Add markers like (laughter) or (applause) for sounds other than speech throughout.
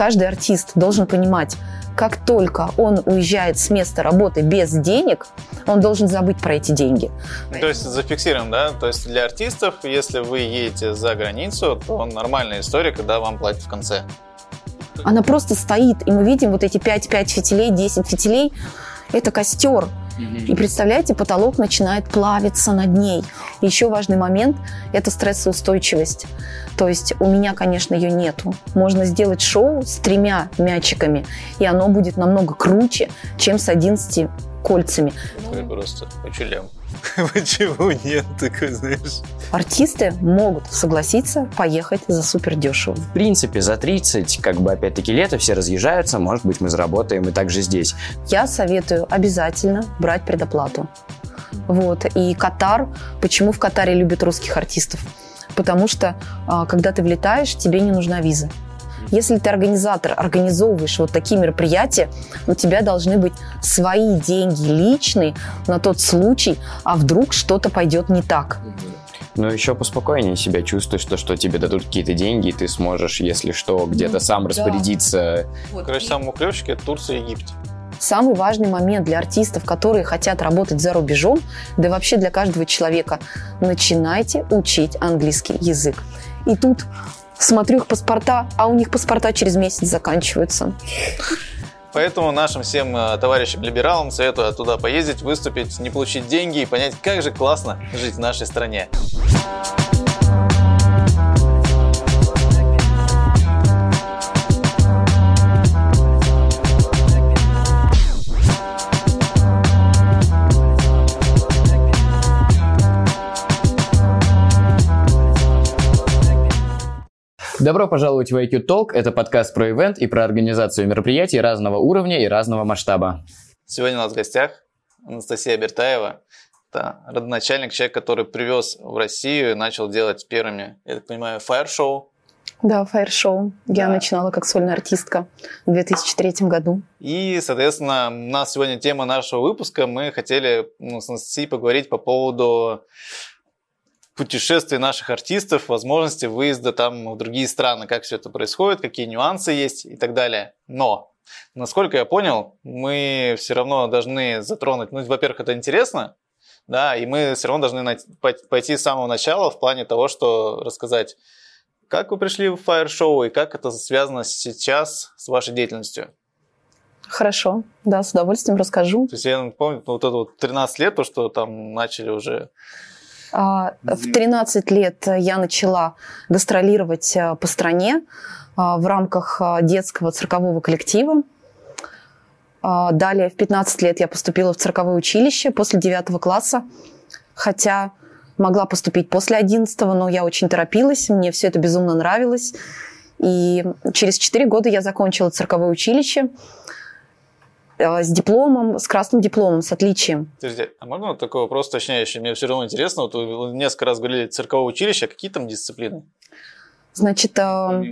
каждый артист должен понимать, как только он уезжает с места работы без денег, он должен забыть про эти деньги. То есть зафиксируем, да? То есть для артистов, если вы едете за границу, то нормальная история, когда вам платят в конце. Она просто стоит, и мы видим вот эти 5-5 фитилей, 10 фитилей. Это костер. И представляете, потолок начинает плавиться над ней. Еще важный момент – это стрессоустойчивость. То есть у меня, конечно, ее нету. Можно сделать шоу с тремя мячиками, и оно будет намного круче, чем с 11 кольцами. Вы просто почелем. (laughs) Почему нет, такой, знаешь? Артисты могут согласиться поехать за супер дешево. В принципе, за 30, как бы опять-таки лето, все разъезжаются, может быть, мы заработаем и также здесь. Я советую обязательно брать предоплату. Вот. И Катар, почему в Катаре любят русских артистов? Потому что, а, когда ты влетаешь, тебе не нужна виза. Если ты организатор, организовываешь вот такие мероприятия, у тебя должны быть свои деньги личные на тот случай, а вдруг что-то пойдет не так. Но еще поспокойнее себя чувствуешь, то, что тебе дадут какие-то деньги, и ты сможешь, если что, где-то Ну, сам да. распорядиться. Короче, самые клевчики – это Турция и Египет. Самый важный момент для артистов, которые хотят работать за рубежом, да и вообще для каждого человека, начинайте учить английский язык. И тут смотрю их паспорта, а у них паспорта через месяц заканчиваются. Поэтому нашим всем э, товарищам-либералам советую туда поездить, выступить, не получить деньги и понять, как же классно жить в нашей стране. Добро пожаловать в IQ Talk. Это подкаст про ивент и про организацию мероприятий разного уровня и разного масштаба. Сегодня у нас в гостях Анастасия Бертаева. Это родоначальник, человек, который привез в Россию и начал делать первыми, я так понимаю, фаер-шоу. Да, фаер-шоу. Я Да. начинала как сольная артистка в 2003 году. И, соответственно, у нас сегодня тема нашего выпуска. Мы хотели ну, с Анастасией поговорить по поводу путешествий наших артистов, возможности выезда там в другие страны, как все это происходит, какие нюансы есть и так далее. Но, насколько я понял, мы все равно должны затронуть, ну, во-первых, это интересно, да, и мы все равно должны найти- пой- пойти с самого начала в плане того, что рассказать, как вы пришли в фаер-шоу и как это связано сейчас с вашей деятельностью. Хорошо, да, с удовольствием расскажу. То есть я помню, вот это вот 13 лет, то, что там начали уже... А, В 13 лет я начала гастролировать а, по стране а, в рамках а, детского циркового коллектива. А, Далее в 15 лет я поступила в цирковое училище после 9 класса, хотя могла поступить после 11, но я очень торопилась, мне все это безумно нравилось. И через 4 года я закончила цирковое училище с дипломом, с красным дипломом, с отличием. Подожди, а можно вот такой вопрос уточняющий? Мне все равно интересно, вот вы несколько раз говорили цирковое училище, а какие там дисциплины? Значит, а,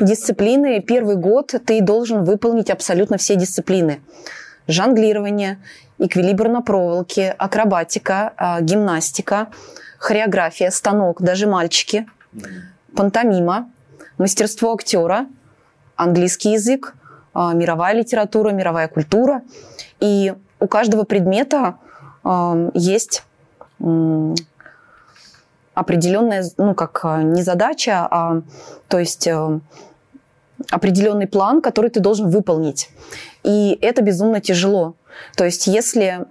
дисциплины первый год ты должен выполнить абсолютно все дисциплины. Жонглирование, эквилибр на проволоке, акробатика, а, гимнастика, хореография, станок, даже мальчики, пантомима, мастерство актера, английский язык, мировая литература, мировая культура. И у каждого предмета а, есть определенная, ну, как а, не задача, а то есть э, определенный план, который ты должен выполнить. И это безумно тяжело. То есть если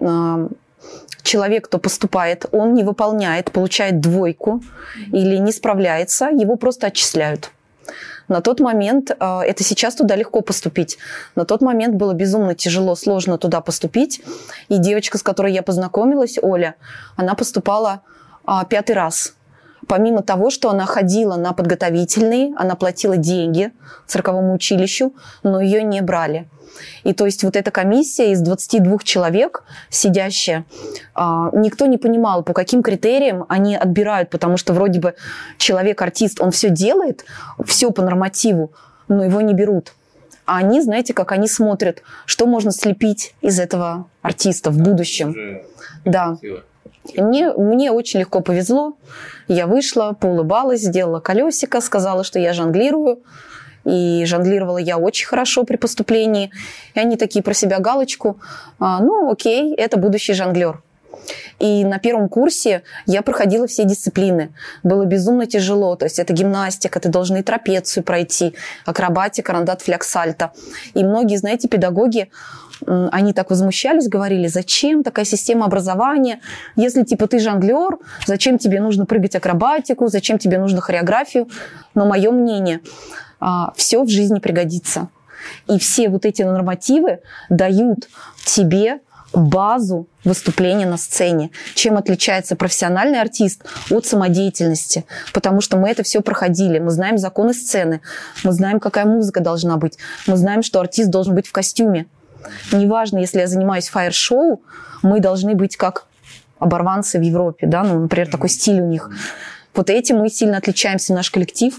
человек, кто поступает, он не выполняет, получает двойку или не справляется, его просто отчисляют. На тот момент, э, это сейчас туда легко поступить, на тот момент было безумно тяжело, сложно туда поступить. И девочка, с которой я познакомилась, Оля, она поступала а, пятый раз. Помимо того, что она ходила на подготовительные, она платила деньги цирковому училищу, но ее не брали. И то есть вот эта комиссия из 22 человек, сидящая, а, никто не понимал, по каким критериям они отбирают, потому что вроде бы человек-артист, он все делает, все по нормативу, но его не берут. А они, знаете, как они смотрят, что можно слепить из этого артиста в будущем. Да. Мне, мне очень легко повезло. Я вышла, поулыбалась, сделала колесико, сказала, что я жонглирую. и жонглировала я очень хорошо при поступлении. И они такие про себя галочку, а, ну окей, это будущий жонглер. И на первом курсе я проходила все дисциплины. Было безумно тяжело. То есть это гимнастика, ты должен и трапецию пройти, акробатика, рандат, фляксальто. И многие, знаете, педагоги, они так возмущались, говорили, зачем такая система образования, если типа ты жонглер, зачем тебе нужно прыгать акробатику, зачем тебе нужно хореографию. Но мое мнение, а, все в жизни пригодится. И все вот эти нормативы дают тебе базу выступления на сцене. Чем отличается профессиональный артист от самодеятельности? Потому что мы это все проходили. Мы знаем законы сцены, мы знаем, какая музыка должна быть, мы знаем, что артист должен быть в костюме. Неважно, если я занимаюсь фаер-шоу, мы должны быть как оборванцы в Европе, да, ну, например, такой стиль у них. Вот этим мы сильно отличаемся, наш коллектив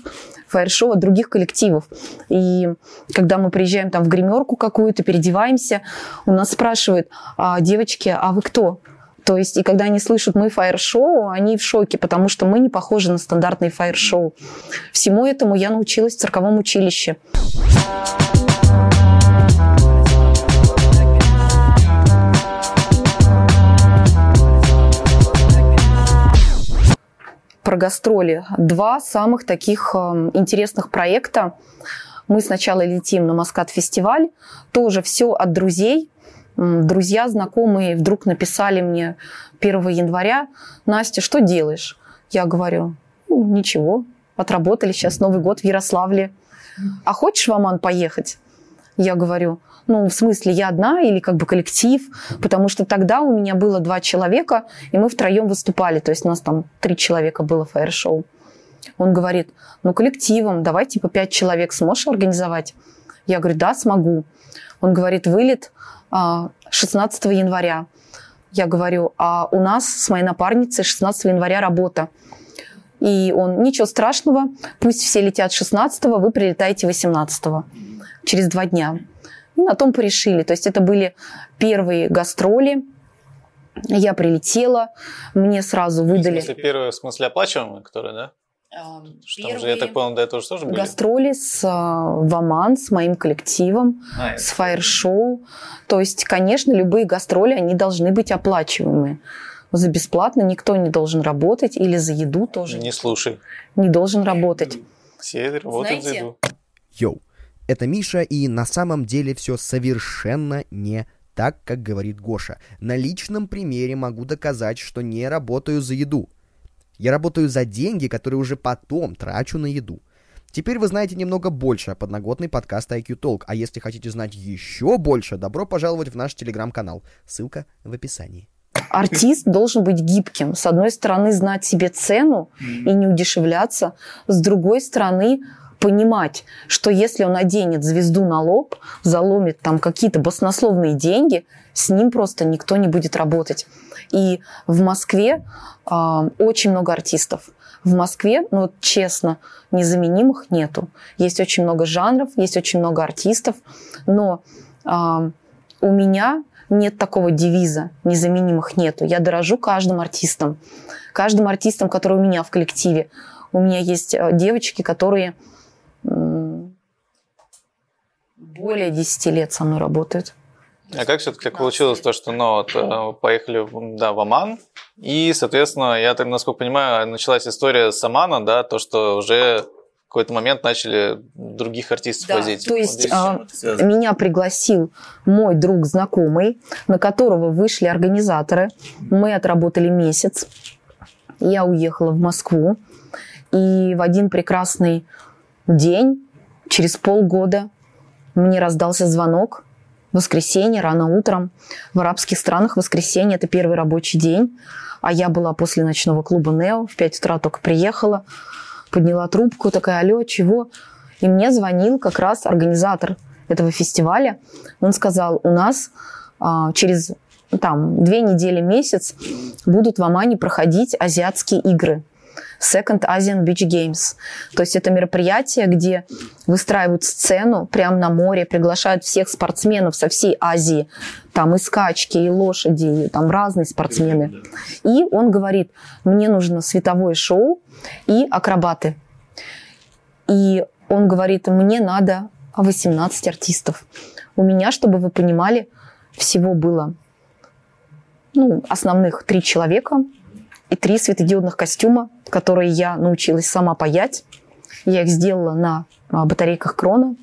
фаер-шоу от других коллективов. И когда мы приезжаем там в гримерку какую-то, переодеваемся, у нас спрашивают, а, девочки, а вы кто? То есть, и когда они слышат мы фаер-шоу, они в шоке, потому что мы не похожи на стандартные фаер-шоу. Всему этому я научилась в цирковом училище. Про гастроли. Два самых таких эм, интересных проекта. Мы сначала летим на Маскат-фестиваль. Тоже все от друзей. Друзья, знакомые вдруг написали мне 1 января, Настя, что делаешь? Я говорю, ну, ничего, отработали сейчас Новый год в Ярославле. А хочешь в Оман поехать? Я говорю, ну, в смысле, я одна или как бы коллектив, потому что тогда у меня было два человека, и мы втроем выступали, то есть у нас там три человека было фаер-шоу. Он говорит, ну, коллективом, давай типа пять человек сможешь организовать? Я говорю, да, смогу. Он говорит, вылет 16 а, января. Я говорю, а у нас с моей напарницей 16 января работа. И он, ничего страшного, пусть все летят 16 вы прилетаете 18 через два дня. И на том порешили. То есть это были первые гастроли. Я прилетела, мне сразу выдали... В смысле, первые, в смысле, оплачиваемые, которые, да? Что там же, я так понял, до этого тоже были? Гастроли с а, Ваман, с моим коллективом, а, с фаер-шоу. То есть, конечно, любые гастроли, они должны быть оплачиваемые. За бесплатно никто не должен работать или за еду тоже. Не слушай. Не должен работать. Все работают Знаете, за еду. Йоу, это Миша, и на самом деле все совершенно не так, как говорит Гоша. На личном примере могу доказать, что не работаю за еду. Я работаю за деньги, которые уже потом трачу на еду. Теперь вы знаете немного больше о подноготной подкаста IQ Talk, а если хотите знать еще больше, добро пожаловать в наш телеграм-канал. Ссылка в описании. Артист должен быть гибким. С одной стороны, знать себе цену и не удешевляться. С другой стороны, понимать, что если он оденет звезду на лоб, заломит там какие-то баснословные деньги, с ним просто никто не будет работать. И в Москве э, очень много артистов. В Москве, ну честно, незаменимых нету. Есть очень много жанров, есть очень много артистов, но э, у меня нет такого девиза «незаменимых нету». Я дорожу каждым артистом. Каждым артистом, который у меня в коллективе. У меня есть э, девочки, которые более 10 лет со мной работают. А как все-таки так получилось, то, что ну, вот, э, поехали да, в Оман, и, соответственно, я так, насколько понимаю, началась история с Омана, да, то, что уже в какой-то момент начали других артистов да, возить. То есть вот а, меня пригласил мой друг знакомый, на которого вышли организаторы. Мы отработали месяц. Я уехала в Москву. И в один прекрасный день, через полгода, мне раздался звонок. Воскресенье, рано утром. В арабских странах воскресенье – это первый рабочий день. А я была после ночного клуба «Нео». В 5 утра только приехала. Подняла трубку, такая, алло, чего? И мне звонил как раз организатор этого фестиваля. Он сказал, у нас а, через там, две недели, месяц будут в Омане проходить азиатские игры. Second Asian Beach Games. То есть это мероприятие, где выстраивают сцену прямо на море, приглашают всех спортсменов со всей Азии. Там и скачки, и лошади, и там разные спортсмены. И он говорит, мне нужно световое шоу и акробаты. И он говорит, мне надо 18 артистов. У меня, чтобы вы понимали, всего было ну, основных три человека и три светодиодных костюма, которые я научилась сама паять. Я их сделала на а, батарейках крона,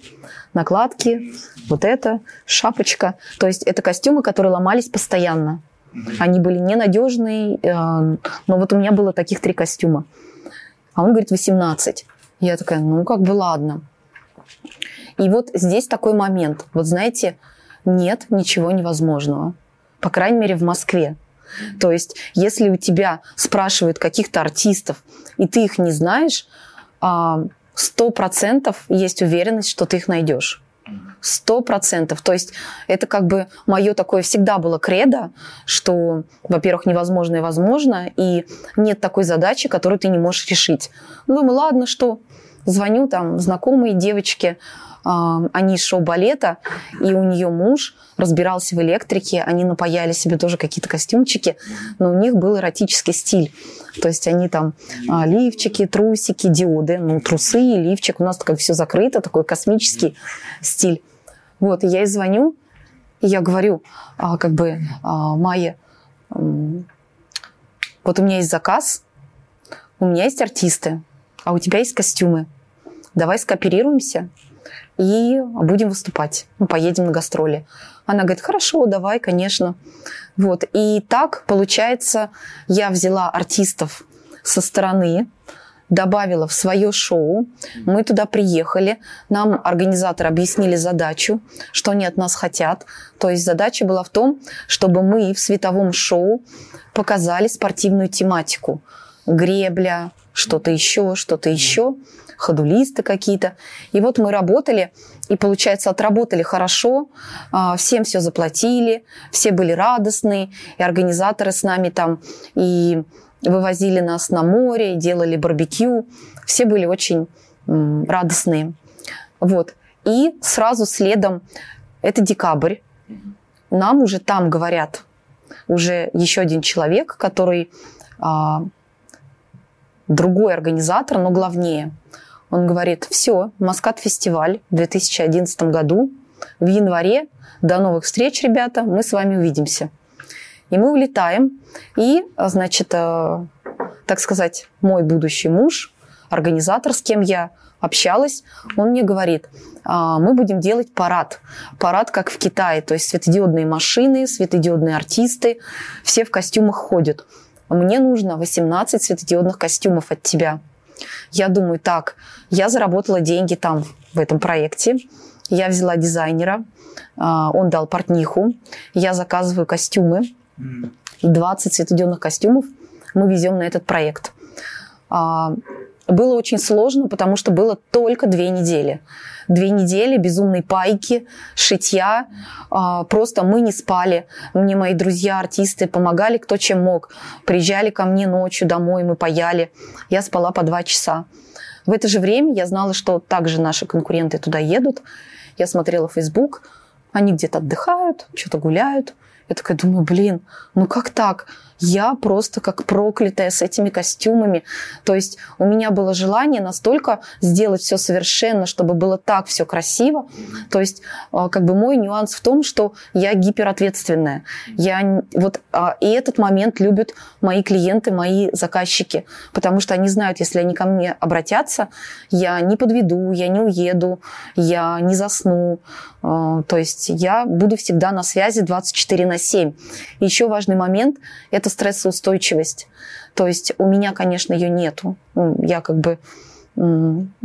накладки, вот это, шапочка. То есть это костюмы, которые ломались постоянно. Они были ненадежные, э, но вот у меня было таких три костюма. А он говорит 18. Я такая, ну как бы ладно. И вот здесь такой момент. Вот знаете, нет ничего невозможного. По крайней мере, в Москве. То есть, если у тебя спрашивают каких-то артистов, и ты их не знаешь, а, сто процентов есть уверенность, что ты их найдешь. Сто процентов. То есть это как бы мое такое всегда было кредо, что, во-первых, невозможно и возможно, и нет такой задачи, которую ты не можешь решить. Ну, думаю, ладно, что звоню там знакомые девочки, они из шоу-балета, и у нее муж разбирался в электрике, они напаяли себе тоже какие-то костюмчики, но у них был эротический стиль. То есть они там а, лифчики, трусики, диоды, ну, трусы, лифчик. У нас такое все закрыто, такой космический стиль. Вот, и я ей звоню, и я говорю, а, как бы, а, Майя, вот у меня есть заказ, у меня есть артисты, а у тебя есть костюмы. Давай скооперируемся и будем выступать. Мы поедем на гастроли. Она говорит, хорошо, давай, конечно. Вот. И так, получается, я взяла артистов со стороны, добавила в свое шоу. Мы туда приехали. Нам организаторы объяснили задачу, что они от нас хотят. То есть задача была в том, чтобы мы в световом шоу показали спортивную тематику. Гребля, что-то еще, что-то еще ходулисты какие-то. И вот мы работали, и, получается, отработали хорошо, а, всем все заплатили, все были радостные, и организаторы с нами там и вывозили нас на море, делали барбекю. Все были очень радостные. Вот. И сразу следом, это декабрь, нам уже там говорят, уже еще один человек, который а, другой организатор, но главнее – он говорит, все, Маскат фестиваль в 2011 году, в январе, до новых встреч, ребята, мы с вами увидимся. И мы улетаем, и, значит, э, так сказать, мой будущий муж, организатор, с кем я общалась, он мне говорит, «А, мы будем делать парад. Парад, как в Китае, то есть светодиодные машины, светодиодные артисты, все в костюмах ходят. Мне нужно 18 светодиодных костюмов от тебя. Я думаю, так, я заработала деньги там, в этом проекте. Я взяла дизайнера, а, он дал портниху, я заказываю костюмы. 20 светодиодных костюмов мы везем на этот проект. Было очень сложно, потому что было только две недели. Две недели безумной пайки, шитья. А, просто мы не спали. Мне мои друзья, артисты помогали кто чем мог. Приезжали ко мне ночью домой, мы паяли. Я спала по два часа. В это же время я знала, что также наши конкуренты туда едут. Я смотрела Facebook, они где-то отдыхают, что-то гуляют. Я такая думаю, блин, ну как так? Я просто как проклятая с этими костюмами. То есть у меня было желание настолько сделать все совершенно, чтобы было так все красиво. То есть а, как бы мой нюанс в том, что я гиперответственная. Я вот а, и этот момент любят мои клиенты, мои заказчики, потому что они знают, если они ко мне обратятся, я не подведу, я не уеду, я не засну. А, то есть я буду всегда на связи 24 на 7. Еще важный момент – это стрессоустойчивость. То есть у меня, конечно, ее нету. Ну, я как бы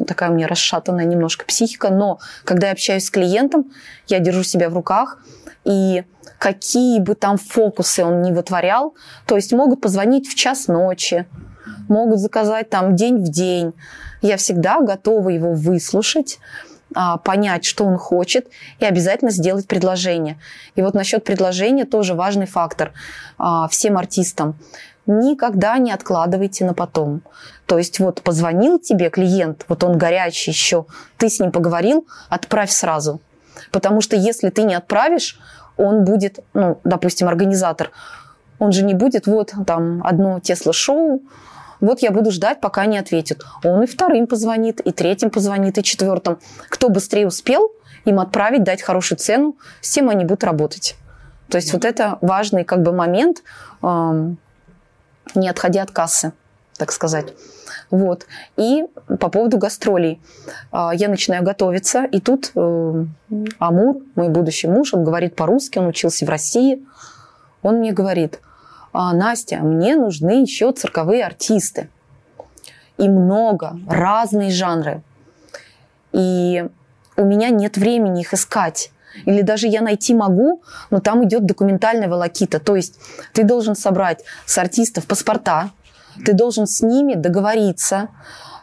такая у меня расшатанная немножко психика, но когда я общаюсь с клиентом, я держу себя в руках, и какие бы там фокусы он ни вытворял, то есть могут позвонить в час ночи, могут заказать там день в день. Я всегда готова его выслушать, понять, что он хочет, и обязательно сделать предложение. И вот насчет предложения тоже важный фактор а, всем артистам. Никогда не откладывайте на потом. То есть вот позвонил тебе клиент, вот он горячий еще, ты с ним поговорил, отправь сразу. Потому что если ты не отправишь, он будет, ну, допустим, организатор, он же не будет, вот там одно Тесла-шоу, Вот я буду ждать, пока не ответит. Он и вторым позвонит, и третьим позвонит, и четвертым. Кто быстрее успел, им отправить, дать хорошую цену, с тем они будут работать. То есть вот это важный как бы момент, не отходя от кассы, так сказать. Вот. И по поводу гастролей. Э, я начинаю готовиться, и тут э, Амур, мой будущий муж, он говорит по-русски, он учился в России. Он мне говорит, «А, Настя, мне нужны еще цирковые артисты. И много, разные жанры. И у меня нет времени их искать. Или даже я найти могу, но там идет документальная волокита. То есть ты должен собрать с артистов паспорта, ты должен с ними договориться.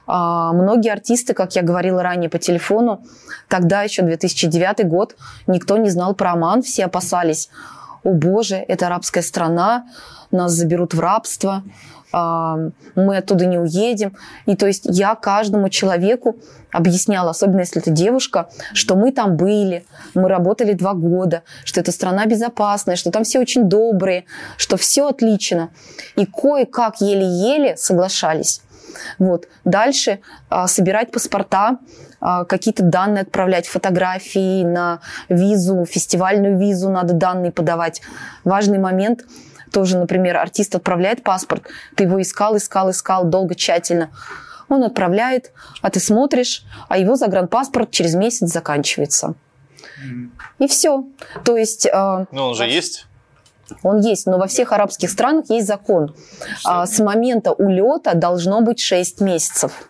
А, многие артисты, как я говорила ранее по телефону, тогда еще 2009 год, никто не знал про Оман, все опасались. О боже, это арабская страна, нас заберут в рабство, а, мы оттуда не уедем. И то есть я каждому человеку объясняла, особенно если это девушка, что мы там были, мы работали два года, что эта страна безопасная, что там все очень добрые, что все отлично. И кое-как еле-еле соглашались. Вот. Дальше а, собирать паспорта, какие-то данные отправлять, фотографии на визу, фестивальную визу надо данные подавать. Важный момент – тоже, например, артист отправляет паспорт, ты его искал, искал, искал долго, тщательно. Он отправляет, а ты смотришь, а его загранпаспорт через месяц заканчивается. И все. То есть... Э, ну, он же есть? Он есть, но во всех арабских странах есть закон. А, с момента улета должно быть 6 месяцев.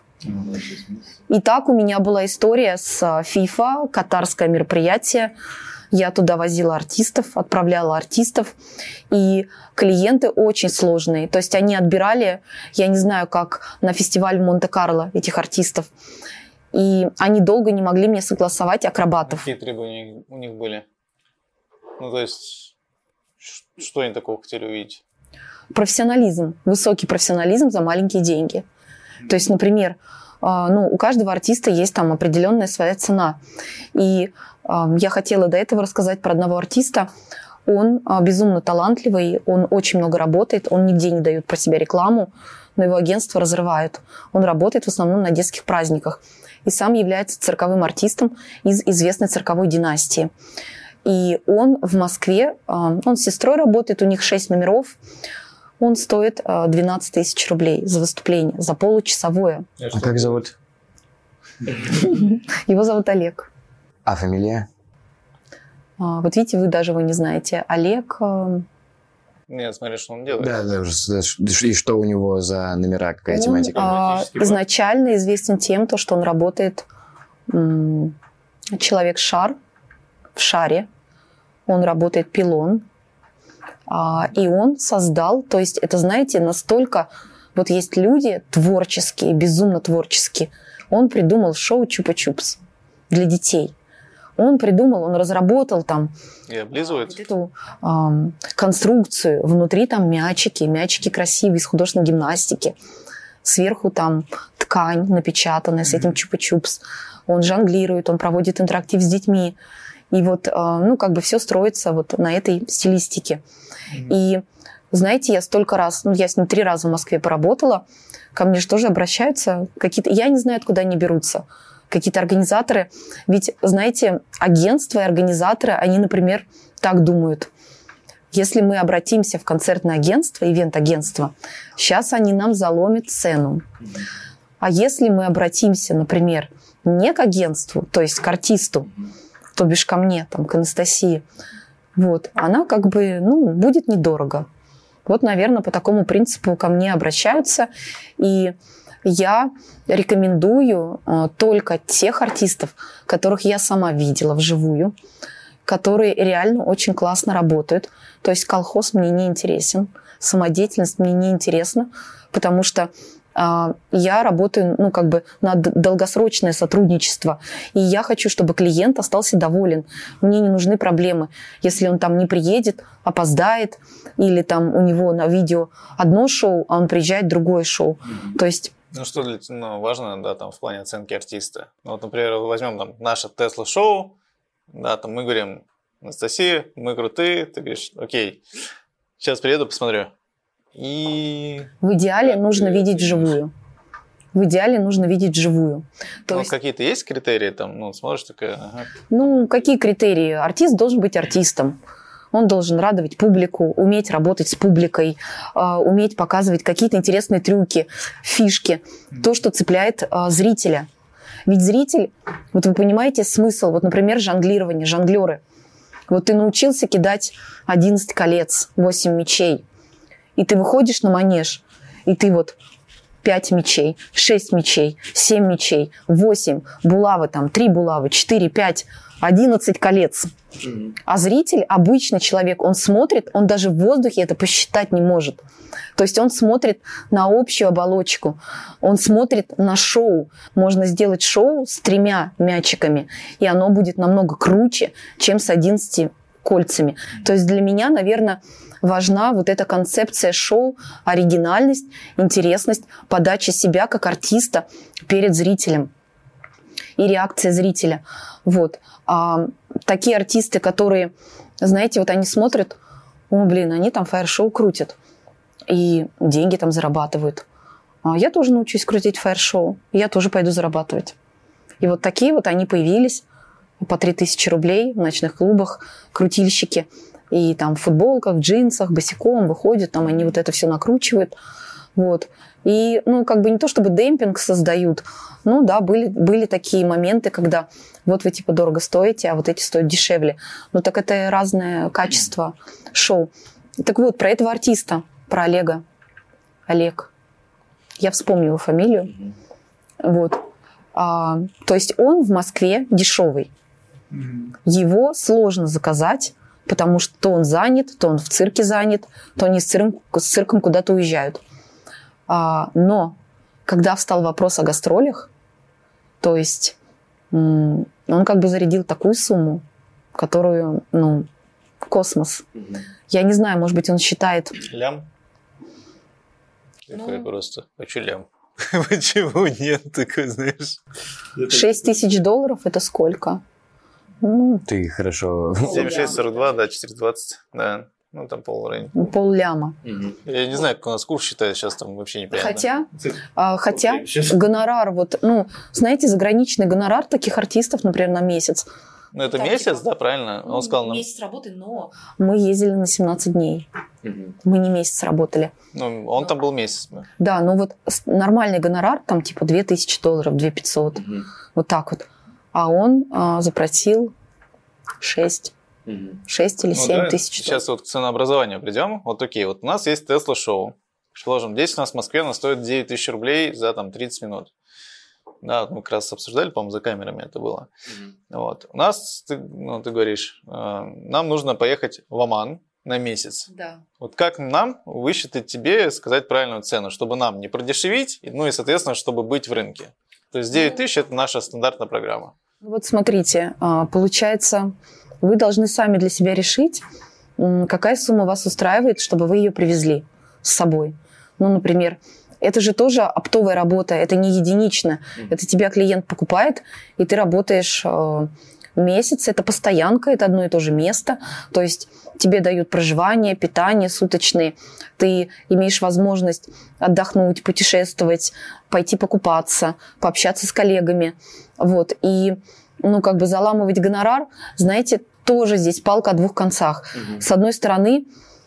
И так у меня была история с FIFA, катарское мероприятие. Я туда возила артистов, отправляла артистов. И клиенты очень сложные. То есть они отбирали, я не знаю, как на фестиваль в Монте-Карло этих артистов. И они долго не могли мне согласовать акробатов. Какие требования у них были? Ну, то есть, что они такого хотели увидеть? Профессионализм. Высокий профессионализм за маленькие деньги. То есть, например, а, ну, у каждого артиста есть там определенная своя цена. И я хотела до этого рассказать про одного артиста. Он а, безумно талантливый, он очень много работает, он нигде не дает про себя рекламу, но его агентство разрывают. Он работает в основном на детских праздниках и сам является цирковым артистом из известной цирковой династии. И он в Москве, а, он с сестрой работает, у них 6 номеров, он стоит 12 а, тысяч рублей за выступление, за получасовое. А как зовут? (laughs) Его зовут Олег. А фамилия? А, вот видите, вы даже его не знаете. Олег... Э, Нет, смотри, что он делает. Да, да, и что у него за номера, какая он, тематика? А, изначально известен тем, то, что он работает человек-шар в шаре. Он работает пилон. А, и он создал, то есть это, знаете, настолько... Вот есть люди творческие, безумно творческие. Он придумал шоу «Чупа-чупс» для детей он придумал, он разработал там и облизывает. Вот эту э, конструкцию. Внутри там мячики, мячики красивые из художественной гимнастики. Сверху там ткань напечатанная с этим чупа-чупс. Он жонглирует, он проводит интерактив с детьми. И вот, э, ну, как бы все строится вот на этой стилистике. И знаете, я столько раз, ну, я с ним три раза в Москве поработала, ко мне же тоже обращаются какие-то, я не знаю, откуда они берутся какие-то организаторы. Ведь, знаете, агентства и организаторы, они, например, так думают. Если мы обратимся в концертное агентство, ивент-агентство, сейчас они нам заломят цену. А если мы обратимся, например, не к агентству, то есть к артисту, то бишь ко мне, там, к Анастасии, вот, она как бы, ну, будет недорого. Вот, наверное, по такому принципу ко мне обращаются. И я рекомендую э, только тех артистов, которых я сама видела вживую, которые реально очень классно работают. То есть колхоз мне не интересен, самодеятельность мне не интересна, потому что я работаю, ну, как бы на долгосрочное сотрудничество, и я хочу, чтобы клиент остался доволен. Мне не нужны проблемы. Если он там не приедет, опоздает, или там у него на видео одно шоу, а он приезжает другое шоу. Mm-hmm. То есть ну, что для, ну, важно, да, там, в плане оценки артиста. Ну, вот, например, возьмем там наше Тесла-шоу, да, там мы говорим, Анастасия, мы крутые, ты говоришь, окей, сейчас приеду, посмотрю. И В идеале нужно видеть вживую. В идеале нужно видеть вживую. То ну, есть, какие-то есть критерии там, ну, смотришь такая, ага. ну, какие критерии? Артист должен быть артистом. Он должен радовать публику, уметь работать с публикой, а, уметь показывать какие-то интересные трюки, фишки, то, что цепляет а, зрителя. Ведь зритель, вот вы понимаете смысл, вот, например, жонглирование, жонглеры. Вот ты научился кидать 11 колец, 8 мечей, и ты выходишь на манеж, и ты вот 5 мечей, 6 мечей, 7 мечей, 8, булавы там, 3 булавы, 4, 5, 11 колец. А зритель, обычный человек, он смотрит, он даже в воздухе это посчитать не может. То есть он смотрит на общую оболочку, он смотрит на шоу. Можно сделать шоу с тремя мячиками, и оно будет намного круче, чем с 11 кольцами. То есть для меня, наверное, важна вот эта концепция шоу, оригинальность, интересность, подача себя как артиста перед зрителем и реакция зрителя. Вот. А такие артисты, которые, знаете, вот они смотрят, о, блин, они там фаер-шоу крутят и деньги там зарабатывают. А я тоже научусь крутить фаер-шоу, я тоже пойду зарабатывать. И вот такие вот они появились по 3000 рублей в ночных клубах, крутильщики. И там в футболках, в джинсах, босиком выходят, там они вот это все накручивают. Вот. И, ну, как бы не то чтобы демпинг создают, ну, да, были, были такие моменты, когда вот вы, типа, дорого стоите, а вот эти стоят дешевле. Ну, так это разное качество шоу. Так вот, про этого артиста, про Олега. Олег. Я вспомню его фамилию. Вот. А, то есть он в Москве дешевый. Его сложно заказать, потому что то он занят, то он в цирке занят, то они с цирком, с цирком куда-то уезжают. А, но когда встал вопрос о гастролях, то есть м, он как бы зарядил такую сумму, которую, ну, космос. Я не знаю, может быть, он считает... лям. Такой Ну. просто, хочу лям. (laughs) Почему нет, такой, знаешь? 6 тысяч долларов – это сколько? Ну, Ты хорошо... 76,42, да, 4,20, да. Ну, там пол рейн. пол ляма. Я не знаю, как у нас курс считает, сейчас там вообще непонятно. Хотя, а, хотя гонорар, вот, ну, знаете, заграничный гонорар таких артистов, например, на месяц. Ну, это Так, месяц, типа, да, правильно? Он сказал нам, Месяц работы, но... Мы ездили на 17 дней. Мы не месяц работали. ну, он там был месяц. да. Да, ну вот нормальный гонорар, там типа 2000 долларов, 2500, вот так вот. А он а, запросил 6, 6 или Ну, 7 давай тысяч Сейчас вот к ценообразованию придем. Вот окей, вот у нас есть Тесла шоу. Предположим, здесь у нас в Москве она стоит 9 тысяч рублей за там 30 минут. Да, мы как раз обсуждали, по-моему, за камерами это было. Вот. У нас, ты, ну, ты говоришь, э, нам нужно поехать в Оман на месяц. Да. Вот как нам высчитать тебе, сказать правильную цену, чтобы нам не продешевить, ну и, соответственно, чтобы быть в рынке. То есть 9 тысяч – это наша стандартная программа. Вот смотрите, а, получается, вы должны сами для себя решить, какая сумма вас устраивает, чтобы вы ее привезли с собой. Ну, например, это же тоже оптовая работа, это не единично. Это тебя клиент покупает, и ты работаешь э, месяц, это постоянка, это одно и то же место. То есть тебе дают проживание, питание суточные, ты имеешь возможность отдохнуть, путешествовать, пойти покупаться, пообщаться с коллегами. Вот. И ну, как бы заламывать гонорар, знаете, тоже здесь палка о двух концах. С одной стороны,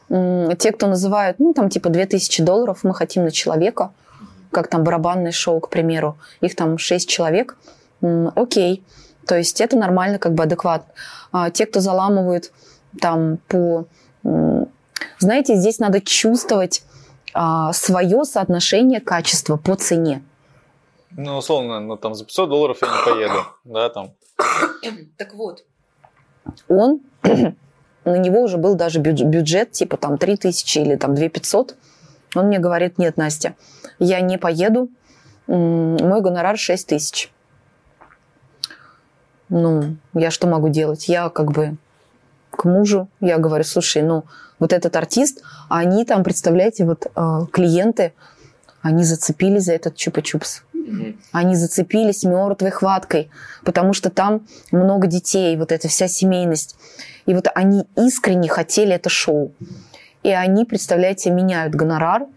те, кто называют, ну, там, типа, 2000 долларов мы хотим на человека, как там барабанное шоу, к примеру, их там 6 человек, окей. То есть это нормально, как бы адекватно. А те, кто заламывают там по... Знаете, здесь надо чувствовать свое соотношение качества по цене. Ну, условно, ну, там за 500 долларов я не поеду, да, там. Так вот. Он, (clears throat) на него уже был даже бюдж- бюджет, типа там 3000 или там 2500. Он мне говорит, нет, Настя, я не поеду, мой гонорар 6 тысяч. Ну, я что могу делать? Я как бы к мужу, я говорю, слушай, ну, вот этот артист, они там, представляете, вот э, клиенты, они зацепились за этот чупа-чупс. Они зацепились мертвой хваткой, потому что там много детей, вот эта вся семейность. И вот они искренне хотели это шоу. И они, представляете, меняют гонорар,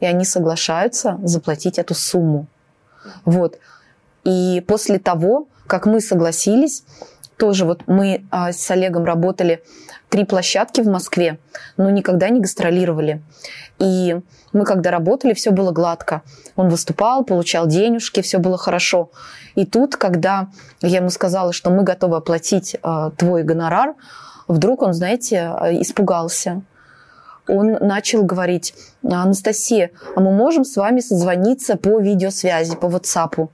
и они соглашаются заплатить эту сумму. Вот. И после того, как мы согласились, тоже вот мы а, с Олегом работали три площадки в Москве, но никогда не гастролировали. И мы когда работали, все было гладко. Он выступал, получал денежки, все было хорошо. И тут, когда я ему сказала, что мы готовы оплатить э, твой гонорар, вдруг он, знаете, э, испугался. Он начал говорить, Анастасия, а мы можем с вами созвониться по видеосвязи, по WhatsApp?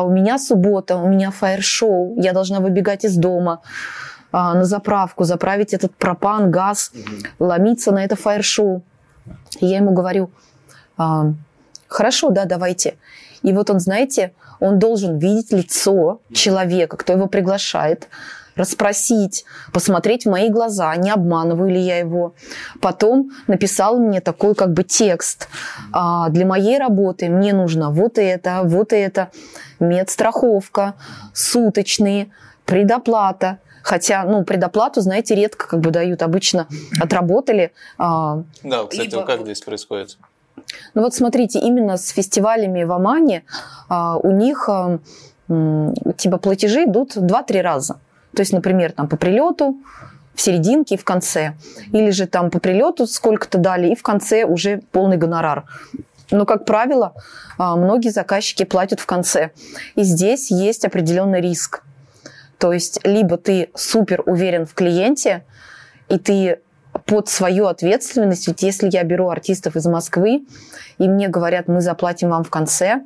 А у меня суббота, у меня фаер-шоу, я должна выбегать из дома а, на заправку, заправить этот пропан, газ, угу. ломиться на это фаер-шоу. И я ему говорю, а, хорошо, да, давайте. И вот он, знаете, он должен видеть лицо человека, кто его приглашает, расспросить, посмотреть в мои глаза, не обманываю ли я его. Потом написал мне такой как бы текст. А, для моей работы мне нужно вот это, вот это, медстраховка, суточные, предоплата. Хотя, ну, предоплату, знаете, редко как бы дают. Обычно отработали. А, да, кстати, либо... как здесь происходит? Ну вот смотрите, именно с фестивалями в Омане а, у них а, типа платежи идут 2-3 раза. То есть, например, там по прилету, в серединке и в конце. Или же там по прилету сколько-то дали, и в конце уже полный гонорар. Но, как правило, а, многие заказчики платят в конце. И здесь есть определенный риск. То есть, либо ты супер уверен в клиенте, и ты под свою ответственность, ведь если я беру артистов из Москвы, и мне говорят, мы заплатим вам в конце,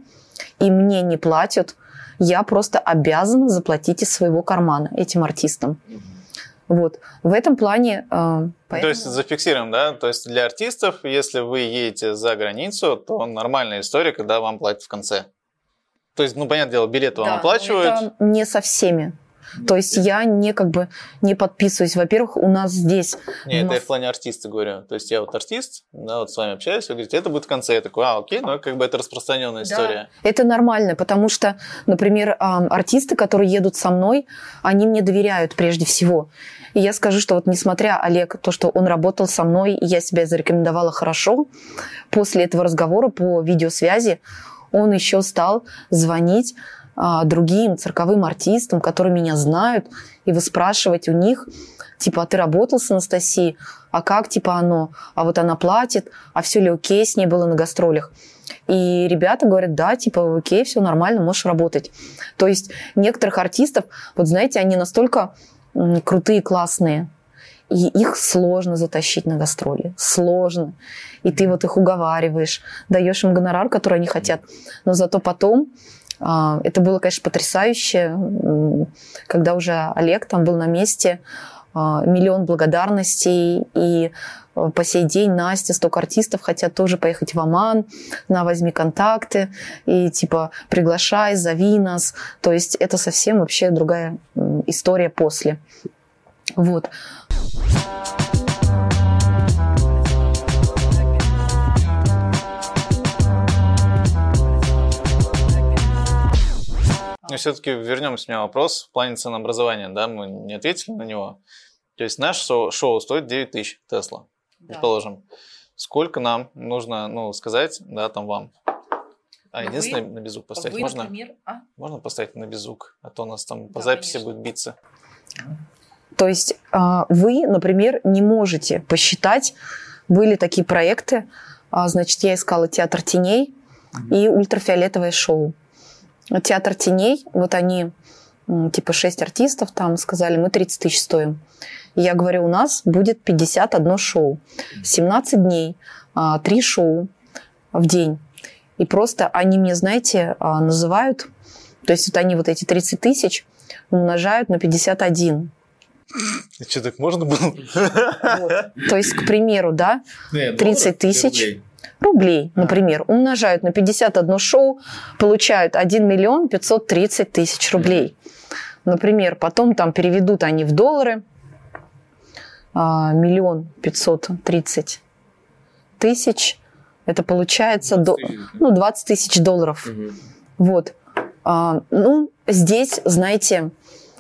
и мне не платят, я просто обязана заплатить из своего кармана этим артистам. Вот. В этом плане... Э, поэтому... То есть зафиксируем, да? То есть для артистов, если вы едете за границу, то нормальная история, когда вам платят в конце. То есть, ну, понятное дело, билеты да, вам оплачивают. Это не со всеми. То есть я не как бы не подписываюсь. Во-первых, у нас здесь... Не, это я в плане артиста говорю. То есть я вот артист, да, вот с вами общаюсь, вы говорите, это будет в конце. Я такой, а, окей, ну как бы это распространенная история. Это нормально, потому что, например, артисты, которые едут со мной, они мне доверяют прежде всего. И я скажу, что вот несмотря, Олег, то, что он работал со мной, и я себя зарекомендовала хорошо, после этого разговора по видеосвязи он еще стал звонить а, другим цирковым артистам, которые меня знают, и вы спрашивать у них, типа, а ты работал с Анастасией? А как, типа, оно? А вот она платит? А все ли окей с ней было на гастролях? И ребята говорят, да, типа, окей, все нормально, можешь работать. То есть некоторых артистов, вот знаете, они настолько крутые, классные, и их сложно затащить на гастроли. Сложно. И ты вот их уговариваешь, даешь им гонорар, который они хотят. Но зато потом а, это было, конечно, потрясающе, когда уже Олег там был на месте, а, миллион благодарностей, и а, по сей день Настя, столько артистов хотят тоже поехать в Оман, на возьми контакты, и типа приглашай, зови нас. То есть это совсем вообще другая история после. Вот. Но все-таки вернемся на вопрос в плане ценообразования, да, мы не ответили на него. То есть наше шоу, шоу стоит 9 тысяч Тесла, да. предположим. Сколько нам нужно, ну, сказать, да, там вам? А, вы, единственное, на беззвук поставить. Вы, можно, например, а? можно поставить на беззвук, а то у нас там по да, записи конечно. будет биться. То есть а, вы, например, не можете посчитать, были такие проекты, а, значит, я искала театр теней и ультрафиолетовое шоу. Театр теней, вот они, типа шесть артистов там сказали, мы 30 тысяч стоим. И я говорю, у нас будет 51 шоу. 17 дней, 3 а, шоу в день. И просто они мне, знаете, а, называют, то есть вот они вот эти 30 тысяч умножают на 51. И что, так можно было? Вот. То есть, к примеру, да, 30 тысяч рублей, например, умножают на 51 шоу, получают 1 миллион 530 тысяч рублей. Например, потом там переведут они в доллары, а, миллион пятьсот тридцать тысяч, это получается 20 тысяч, до, ну, 20 тысяч долларов. Угу. Вот. А, ну, здесь, знаете,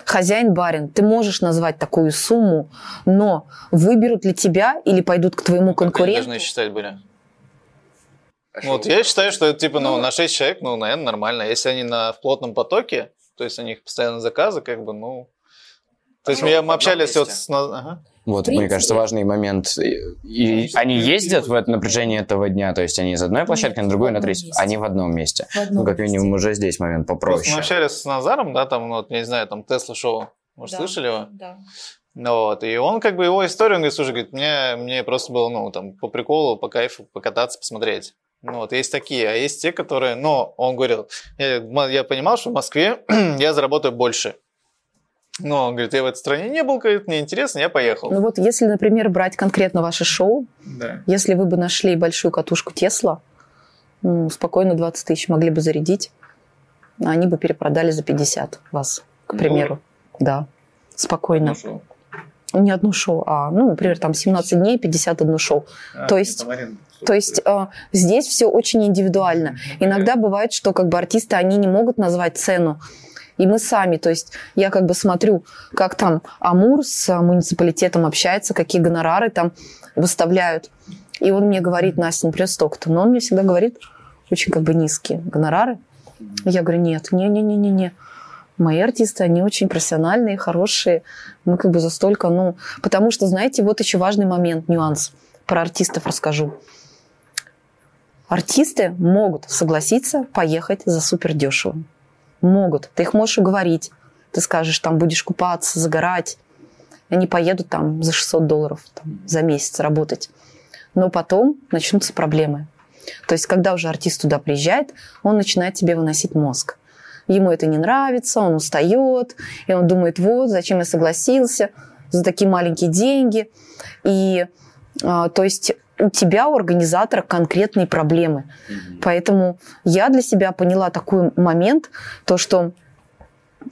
хозяин-барин, ты можешь назвать такую сумму, но выберут ли тебя или пойдут к твоему Как они конкуренту? должны считать были? А Вот я считаю, что это типа, ну, на 6 человек, ну, наверное, нормально. Если они на, в плотном потоке, то есть у них постоянно заказы, как бы, ну... То есть Ну, мы, общались вот месте. с... ага. Вот, мне кажется, важный момент. И, и они ездят в это напряжение этого дня, то есть они из одной площадки на другую, на третью. месте. Они в одном месте. В одном Ну, как месте. минимум, уже здесь момент Просто попроще. мы общались с Назаром, да, там, ну, вот, я не знаю, там, Тесла шоу. Может, Да, слышали его? Да. Ну, вот, и он, как бы, его историю, он говорит, слушай, говорит, мне, мне просто было, ну, там, по приколу, по кайфу покататься, посмотреть. Ну, вот, есть такие, а есть те, которые, ну, он говорил, я, я понимал, что в Москве (clears throat) я заработаю больше. Ну, он говорит, я в этой стране не был, говорит, мне интересно, я поехал. Ну вот если, например, брать конкретно ваше шоу, Да. если вы бы нашли большую катушку Тесла, ну, спокойно 20 тысяч могли бы зарядить, а они бы перепродали за 50 вас, к примеру. Да, спокойно. Не одно шоу, а, ну, например, там 17 дней, 51 шоу. То есть- То есть э, здесь все очень индивидуально. Иногда бывает, что как бы артисты, они не могут назвать цену. И мы сами, то есть я как бы смотрю, как там Амур с э, муниципалитетом общается, какие гонорары там выставляют. И он мне говорит, Настя, например, столько-то. Но он мне всегда говорит очень как бы низкие гонорары. Я говорю, нет, не-не-не-не-не. Мои артисты, они очень профессиональные, хорошие. Мы как бы за столько, ну... Потому что, знаете, вот еще важный момент, нюанс. Про артистов расскажу. Артисты могут согласиться поехать за супер дешево. Могут. Ты их можешь уговорить. Ты скажешь, там будешь купаться, загорать. Они поедут там за 600 долларов там, за месяц работать. Но потом начнутся проблемы. То есть, когда уже артист туда приезжает, он начинает тебе выносить мозг. Ему это не нравится, он устает, и он думает, вот, зачем я согласился за такие маленькие деньги. И, а, то есть, у тебя, у организатора, конкретные проблемы. Поэтому я для себя поняла такой момент, то, что,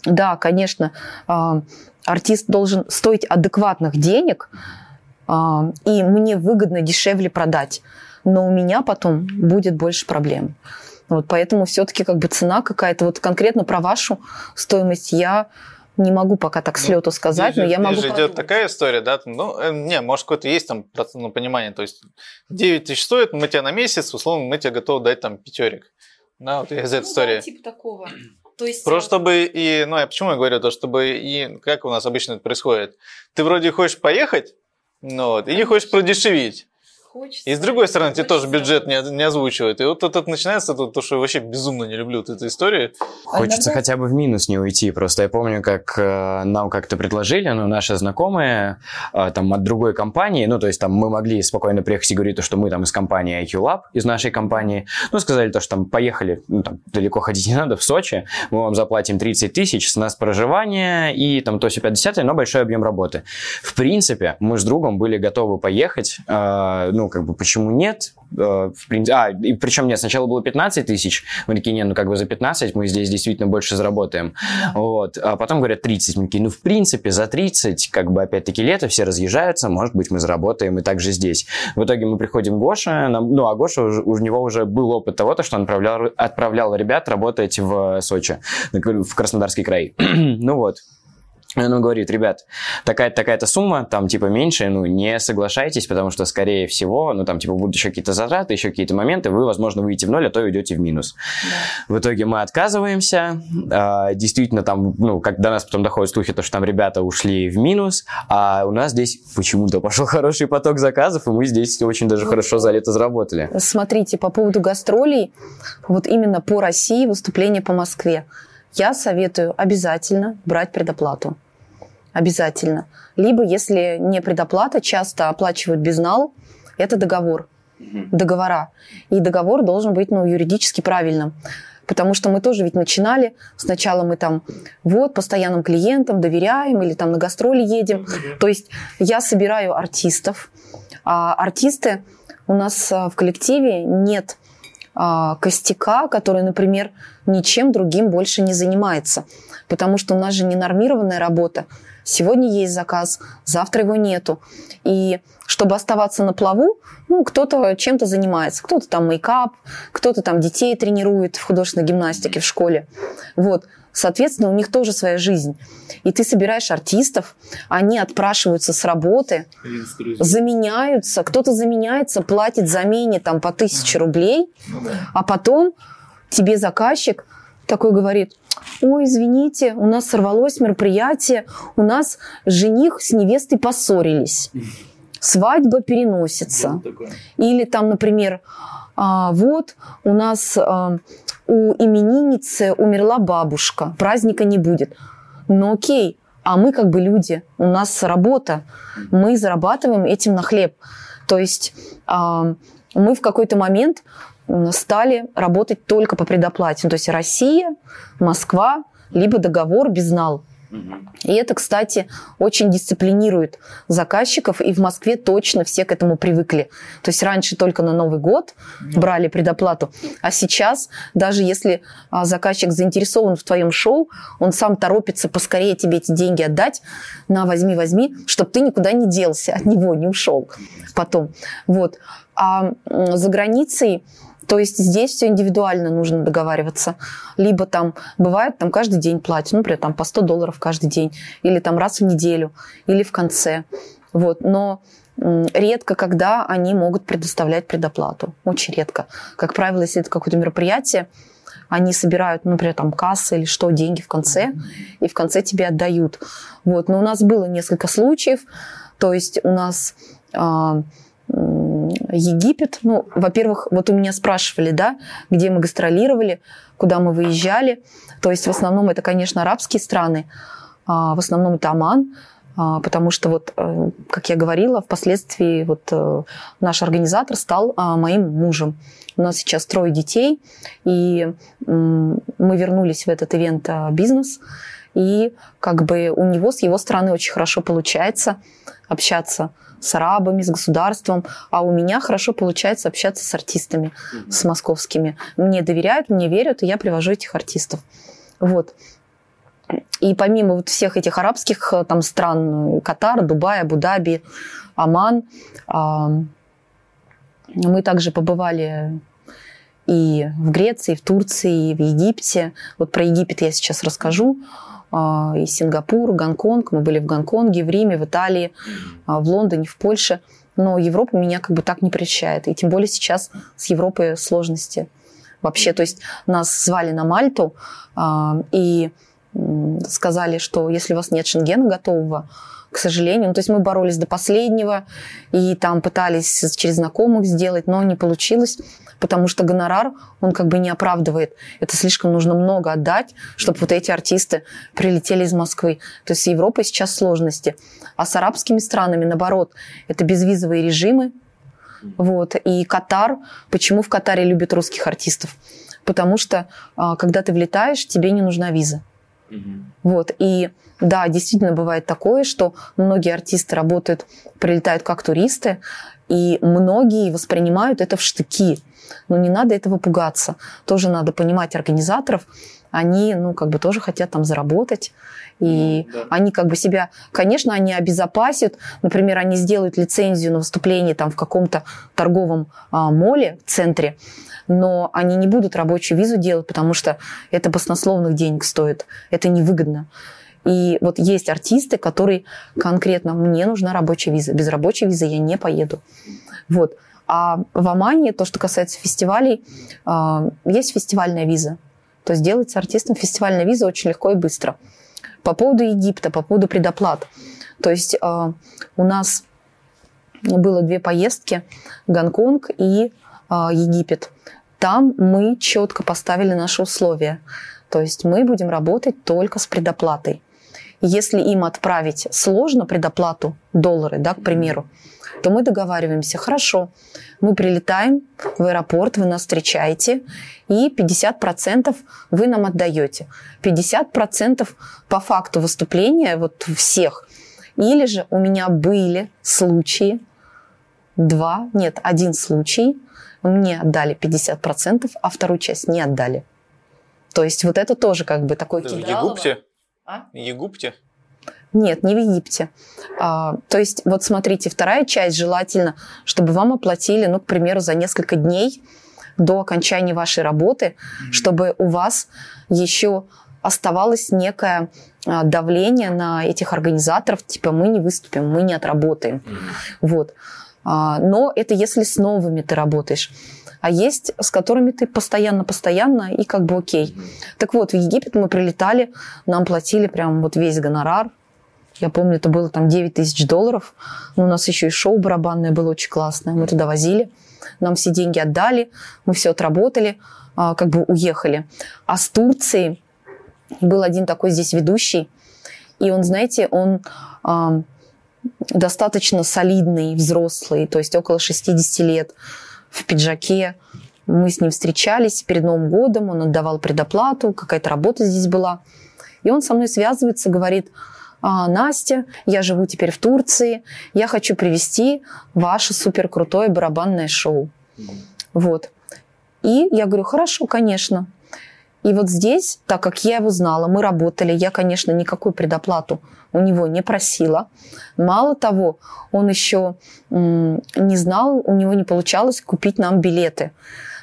да, конечно, а, артист должен стоить адекватных денег, а, и мне выгодно дешевле продать, но у меня потом будет больше проблем. Вот поэтому все-таки как бы цена какая-то, вот конкретно про вашу стоимость я не могу пока так с Ну, сказать, но Здесь я же- могу здесь же идет такая история, да, ну, э, не, может, какое-то есть там процент, ну, понимание, то есть 9 тысяч стоит, мы тебе на месяц, условно, мы тебе готовы дать там пятерик. Да, вот из этой истории. типа такого. То есть, Просто чтобы и, ну, я почему я говорю, то, чтобы и, как у нас обычно это происходит, ты вроде хочешь поехать, ну, вот, и не хочешь продешевить. И с другой стороны, тебе тоже бюджет не, не озвучивают. И вот тут начинается то, то, что я вообще безумно не люблю вот эту историю. Хочется иногда- хотя бы в минус не уйти. Просто я помню, как э, нам как-то предложили, ну, наши знакомые э, там от другой компании, ну, то есть там мы могли спокойно приехать и говорить, то, что мы там из компании IQ Lab, из нашей компании, ну, сказали то, что там поехали, ну, там далеко ходить не надо, в Сочи, мы вам заплатим 30 тысяч, с нас проживание и там то все 50, но большой объем работы. В принципе, мы с другом были готовы поехать, э, ну, как бы, почему нет? Э, а, и причем нет, сначала было 15 тысяч, мы такие, не, ну, как бы за 15 мы здесь действительно больше заработаем. Вот. А потом говорят 30. Мы такие, ну, в принципе, за 30, как бы, опять-таки, лето, все разъезжаются, может быть, мы заработаем и также здесь. В итоге мы приходим к Гоше, нам- ну, а Гоша, у него уже был опыт того, то, что он отправлял, отправлял ребят работать в Сочи, в Краснодарский край. (clears throat) ну вот. И Он говорит, ребят, такая-то такая-то сумма, там типа меньше, ну не соглашайтесь, потому что скорее всего, ну там типа будут еще какие-то затраты, еще какие-то моменты, вы, возможно, выйдете в ноль, а то уйдете в минус. В итоге мы отказываемся, а, действительно там, ну как до нас потом доходят слухи, то что там ребята ушли в минус, а у нас здесь почему-то пошел (laughs) хороший поток заказов, и мы здесь очень даже хорошо за лето заработали. Смотрите, по поводу гастролей, вот именно по России, выступления по Москве, я советую обязательно брать предоплату. Обязательно. Либо, если не предоплата, часто оплачивают безнал, это договор. Договора. И договор должен быть ну, юридически правильным. Потому что мы тоже ведь начинали, сначала мы там вот постоянным клиентам доверяем или там на гастроли едем. То есть я собираю артистов, а артисты у нас а, в коллективе нет костяка, который, например, ничем другим больше не занимается. Потому что у нас же не нормированная работа. Сегодня есть заказ, завтра его нету. И чтобы оставаться на плаву, ну, кто-то чем-то занимается, кто-то там мейкап, кто-то там детей тренирует в художественной гимнастике в школе. Вот. Соответственно, у них тоже своя жизнь. И ты собираешь артистов, они отпрашиваются с работы, заменяются, кто-то заменяется, платит замене там по тысяче рублей, ну а потом тебе заказчик такой говорит, ой, извините, у нас сорвалось мероприятие, у нас жених с невестой поссорились, свадьба переносится. Или там, например, а, вот у нас а, у именинницы умерла бабушка, праздника не будет. Ну окей, а мы как бы люди, у нас работа, мы зарабатываем этим на хлеб. То есть а, мы в какой-то момент стали работать только по предоплате. То есть Россия, Москва, либо договор без нал. И это, кстати, очень дисциплинирует заказчиков, и в Москве точно все к этому привыкли. То есть раньше только на Новый год брали предоплату, а сейчас, даже если а, заказчик заинтересован в твоем шоу, он сам торопится поскорее тебе эти деньги отдать, на возьми, возьми, чтобы ты никуда не делся от него, не ушел потом. Вот. А за границей то есть здесь все индивидуально нужно договариваться. Либо там бывает, там каждый день платят, ну, например, там по 100 долларов каждый день, или там раз в неделю, или в конце. Вот. Но редко, когда они могут предоставлять предоплату. Очень редко. Как правило, если это какое-то мероприятие, они собирают, например, там кассы или что, деньги в конце, и в конце тебе отдают. Вот. Но у нас было несколько случаев. То есть у нас а, Египет. Ну, во-первых, вот у меня спрашивали, да, где мы гастролировали, куда мы выезжали. То есть в основном это, конечно, арабские страны, а в основном это Оман, а, потому что вот, э, как я говорила, впоследствии вот э, наш организатор стал а, моим мужем. У нас сейчас трое детей, и мы вернулись в этот ивент-бизнес, и как бы у него с его стороны очень хорошо получается общаться с арабами, с государством, а у меня хорошо получается общаться с артистами, mm-hmm. с московскими. Мне доверяют, мне верят, и я привожу этих артистов. Вот. И помимо вот всех этих арабских э, там стран, Катар, Дубай, Абу-Даби, Оман, мы также побывали и в Греции, и в Турции, и в Египте. Вот про Египет я сейчас расскажу. А, и Сингапур, Гонконг. Мы были в Гонконге, в Риме, в Италии, а, в Лондоне, в Польше. Но Европа меня как бы так не прельщает. И тем более сейчас с Европой сложности вообще. То есть нас звали на Мальту а, и сказали, что если у вас нет шенгена готового, к сожалению. Ну, то есть мы боролись до последнего и там пытались через знакомых сделать, но не получилось потому что гонорар, он как бы не оправдывает. Это слишком нужно много отдать, чтобы вот эти артисты прилетели из Москвы. То есть с Европой сейчас сложности. А с арабскими странами, наоборот, это безвизовые режимы. Вот. И Катар, почему в Катаре любят русских артистов? Потому что, а, когда ты влетаешь, тебе не нужна виза. Вот. И да, действительно бывает такое, что многие артисты работают, прилетают как туристы, и многие воспринимают это в штыки. Но не надо этого пугаться. Тоже надо понимать организаторов. Они, ну, как бы тоже хотят там заработать. И да. они как бы себя, конечно, они обезопасят. Например, они сделают лицензию на выступление там в каком-то торговом а, моле центре, но они не будут рабочую визу делать, потому что это баснословных денег стоит. Это невыгодно. И вот есть артисты, которые конкретно мне нужна рабочая виза. Без рабочей визы я не поеду. Вот. А в Омане, то, что касается фестивалей, а, есть фестивальная виза. То есть делать с артистом фестивальная виза очень легко и быстро. По поводу Египта, по поводу предоплат. То есть а, у нас было две поездки, Гонконг и а, Египет. Там мы четко поставили наши условия. То есть мы будем работать только с предоплатой. Если им отправить сложно предоплату, доллары, да, к примеру, то мы договариваемся, хорошо, мы прилетаем в аэропорт, вы нас встречаете, и 50% вы нам отдаете. 50% по факту выступления вот всех. Или же у меня были случаи, два, нет, один случай, мне отдали 50%, а вторую часть не отдали. То есть вот это тоже как бы такой В Египте? А? Египте? Нет, не в Египте. А, то есть, вот смотрите, вторая часть желательно, чтобы вам оплатили, ну, к примеру, за несколько дней до окончания вашей работы, чтобы у вас еще оставалось некое а, давление на этих организаторов, типа мы не выступим, мы не отработаем. Mm-hmm. Вот. А, но это если с новыми ты работаешь. А есть, с которыми ты постоянно-постоянно и как бы окей. Так вот, в Египет мы прилетали, нам платили прям вот весь гонорар. Я помню, это было там 9 тысяч долларов. Но у нас еще и шоу барабанное было очень классное. Мы туда возили. Нам все деньги отдали, мы все отработали, а, как бы уехали. А с Турции был один такой здесь ведущий, и он, знаете, он э, достаточно солидный, взрослый, то есть около 60 лет, в пиджаке. Мы с ним встречались перед Новым годом, он отдавал предоплату, какая-то работа здесь была. И он со мной связывается, говорит, «А, Настя, я живу теперь в Турции, я хочу привести ваше супер крутое барабанное шоу. Вот. И я говорю, хорошо, конечно. И вот здесь, так как я его знала, мы работали, я, конечно, никакую предоплату у него не просила. Мало того, он еще не знал, у него не получалось купить нам билеты.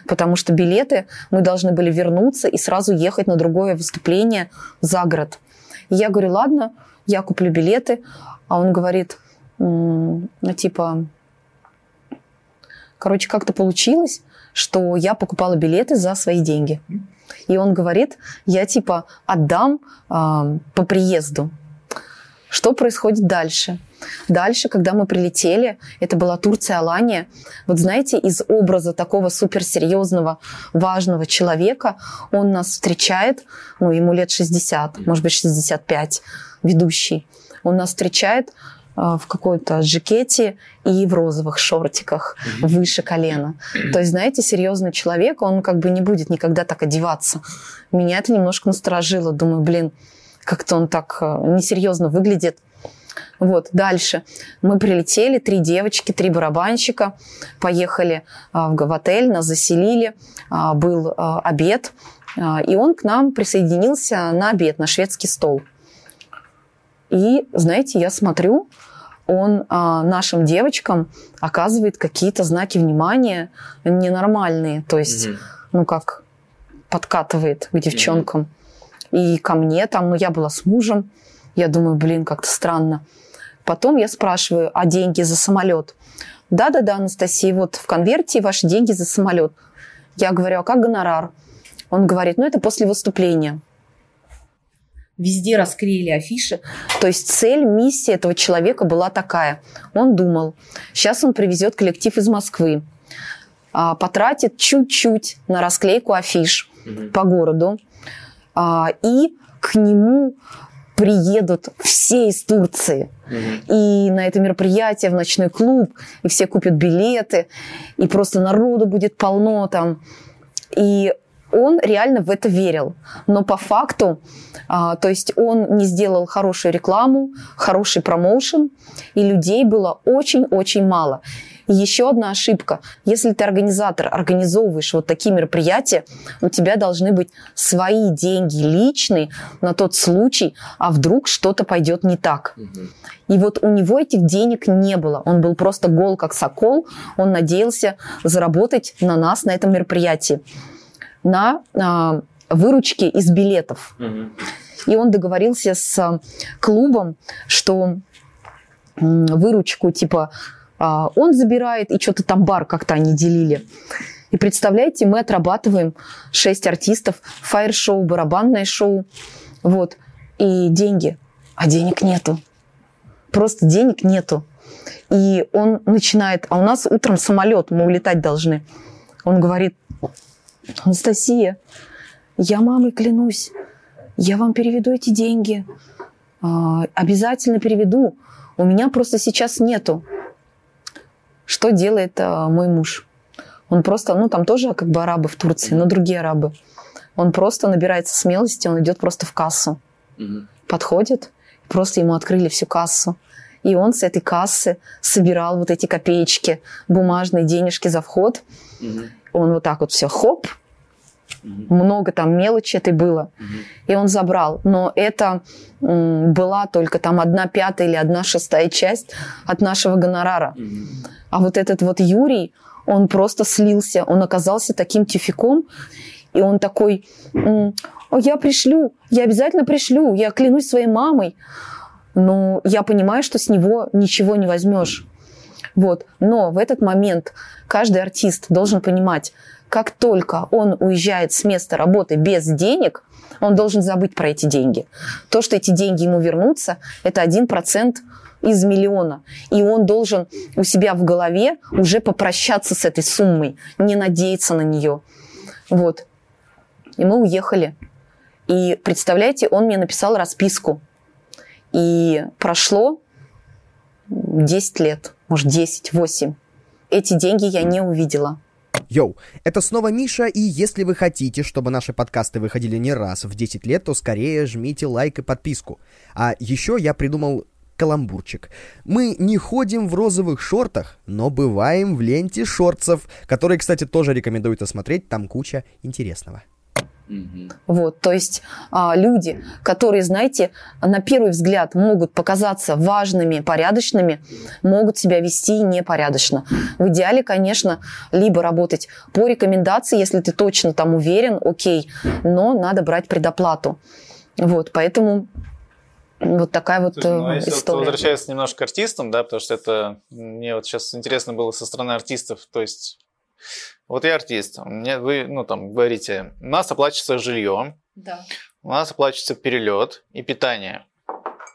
Потому что билеты мы должны были вернуться и сразу ехать на другое выступление за город. И я говорю, ладно, я куплю билеты. А он говорит, ну, типа, короче, как-то получилось, что я покупала билеты за свои деньги. И он говорит, я типа отдам э, по приезду. Что происходит дальше? Дальше, когда мы прилетели, это была Турция, Алания. Вот знаете, из образа такого суперсерьезного, важного человека он нас встречает, ну, ему лет 60, может быть, 65, ведущий. Он нас встречает а, в какой-то жакете и в розовых шортиках mm-hmm. выше колена. То есть, знаете, серьезный человек, он как бы не будет никогда так одеваться. Меня это немножко насторожило. Думаю, блин, как-то он так а, несерьезно выглядит. Вот, дальше. Мы прилетели, три девочки, три барабанщика, поехали а, в отель, нас заселили, был обед, и он к нам присоединился на обед, на шведский стол. И, знаете, я смотрю, он а, нашим девочкам оказывает какие-то знаки внимания ненормальные. То есть, mm ну как, подкатывает к девчонкам. mm И ко мне там, ну я была с мужем. Я думаю, блин, как-то странно. Потом я спрашиваю, а деньги за самолет? Да-да-да, Анастасия, вот в конверте ваши деньги за самолет. Я говорю, а как гонорар? Он говорит, ну это после выступления везде расклеили афиши. То есть цель, миссия этого человека была такая. Он думал, сейчас он привезет коллектив из Москвы, а, потратит чуть-чуть на расклейку афиш угу. по городу, а, и к нему приедут все из Турции. Угу. И на это мероприятие, в ночной клуб, и все купят билеты, и просто народу будет полно там. И он реально в это верил. Но по факту, а, то есть он не сделал хорошую рекламу, хороший промоушен, и людей было очень-очень мало. И еще одна ошибка. Если ты организатор, организовываешь вот такие мероприятия, у тебя должны быть свои деньги личные на тот случай, а вдруг что-то пойдет не так. И вот у него этих денег не было. Он был просто гол как сокол. Он надеялся заработать на нас на этом мероприятии на а, выручки из билетов. И он договорился с клубом, что выручку типа а, он забирает, и что-то там бар как-то они делили. И представляете, мы отрабатываем 6 артистов, фаер-шоу, барабанное шоу, вот, и деньги, а денег нету. Просто денег нету. И он начинает, а у нас утром самолет, мы улетать должны. Он говорит, Анастасия, я мамой клянусь, я вам переведу эти деньги. А, обязательно переведу. У меня просто сейчас нету. Что делает а, мой муж? Он просто, ну там тоже как бы арабы в Турции, но другие арабы. Он просто набирается смелости, он идет просто в кассу. Угу. Подходит, просто ему открыли всю кассу. И он с этой кассы собирал вот эти копеечки, бумажные денежки за вход. Угу. Он вот так вот все хоп, Много там мелочи этой было. И он забрал. Но это была только там одна пятая или одна шестая часть от нашего гонорара. А вот этот вот Юрий, он просто слился. Он оказался таким тюфяком. И он такой, «О, я пришлю, я обязательно пришлю, я клянусь своей мамой. Но я понимаю, что с него ничего не возьмешь. Вот. Но в этот момент каждый артист должен понимать, как только он уезжает с места работы без денег, он должен забыть про эти деньги. То, что эти деньги ему вернутся, это 1% из миллиона. И он должен у себя в голове уже попрощаться с этой суммой, не надеяться на нее. Вот. И мы уехали. И представляете, он мне написал расписку. И прошло 10 лет, может 10, 8. Эти деньги я не увидела. Йоу, это снова Миша, и если вы хотите, чтобы наши подкасты выходили не раз в 10 лет, то скорее жмите лайк и подписку. А еще я придумал каламбурчик. Мы не ходим в розовых шортах, но бываем в ленте шортцев, которые, кстати, тоже рекомендуют осмотреть, там куча интересного. Вот, то есть а, люди, которые, знаете, на первый взгляд могут показаться важными, порядочными, могут себя вести непорядочно. В идеале, конечно, либо работать по рекомендации, если ты точно там уверен, окей, но надо брать предоплату. Вот, поэтому вот такая вот Слушай, ну, а э, если вот история. возвращаясь немножко к артистам, да, потому что это мне вот сейчас интересно было со стороны артистов, то есть вот я артист, мне вы, ну там говорите, у нас оплачивается жилье, Да. у нас оплачивается перелет и питание.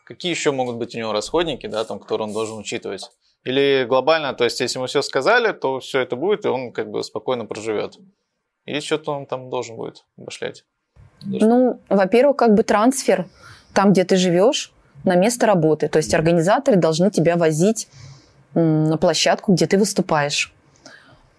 Какие еще могут быть у него расходники, да, там, которые он должен учитывать? Или глобально, то есть если мы все сказали, то все это будет, и он как бы спокойно проживет. Или что-то он там должен будет башлять. Ну, во-первых, как бы трансфер там, где ты живешь, на место работы. То есть организаторы должны тебя возить на площадку, где ты выступаешь.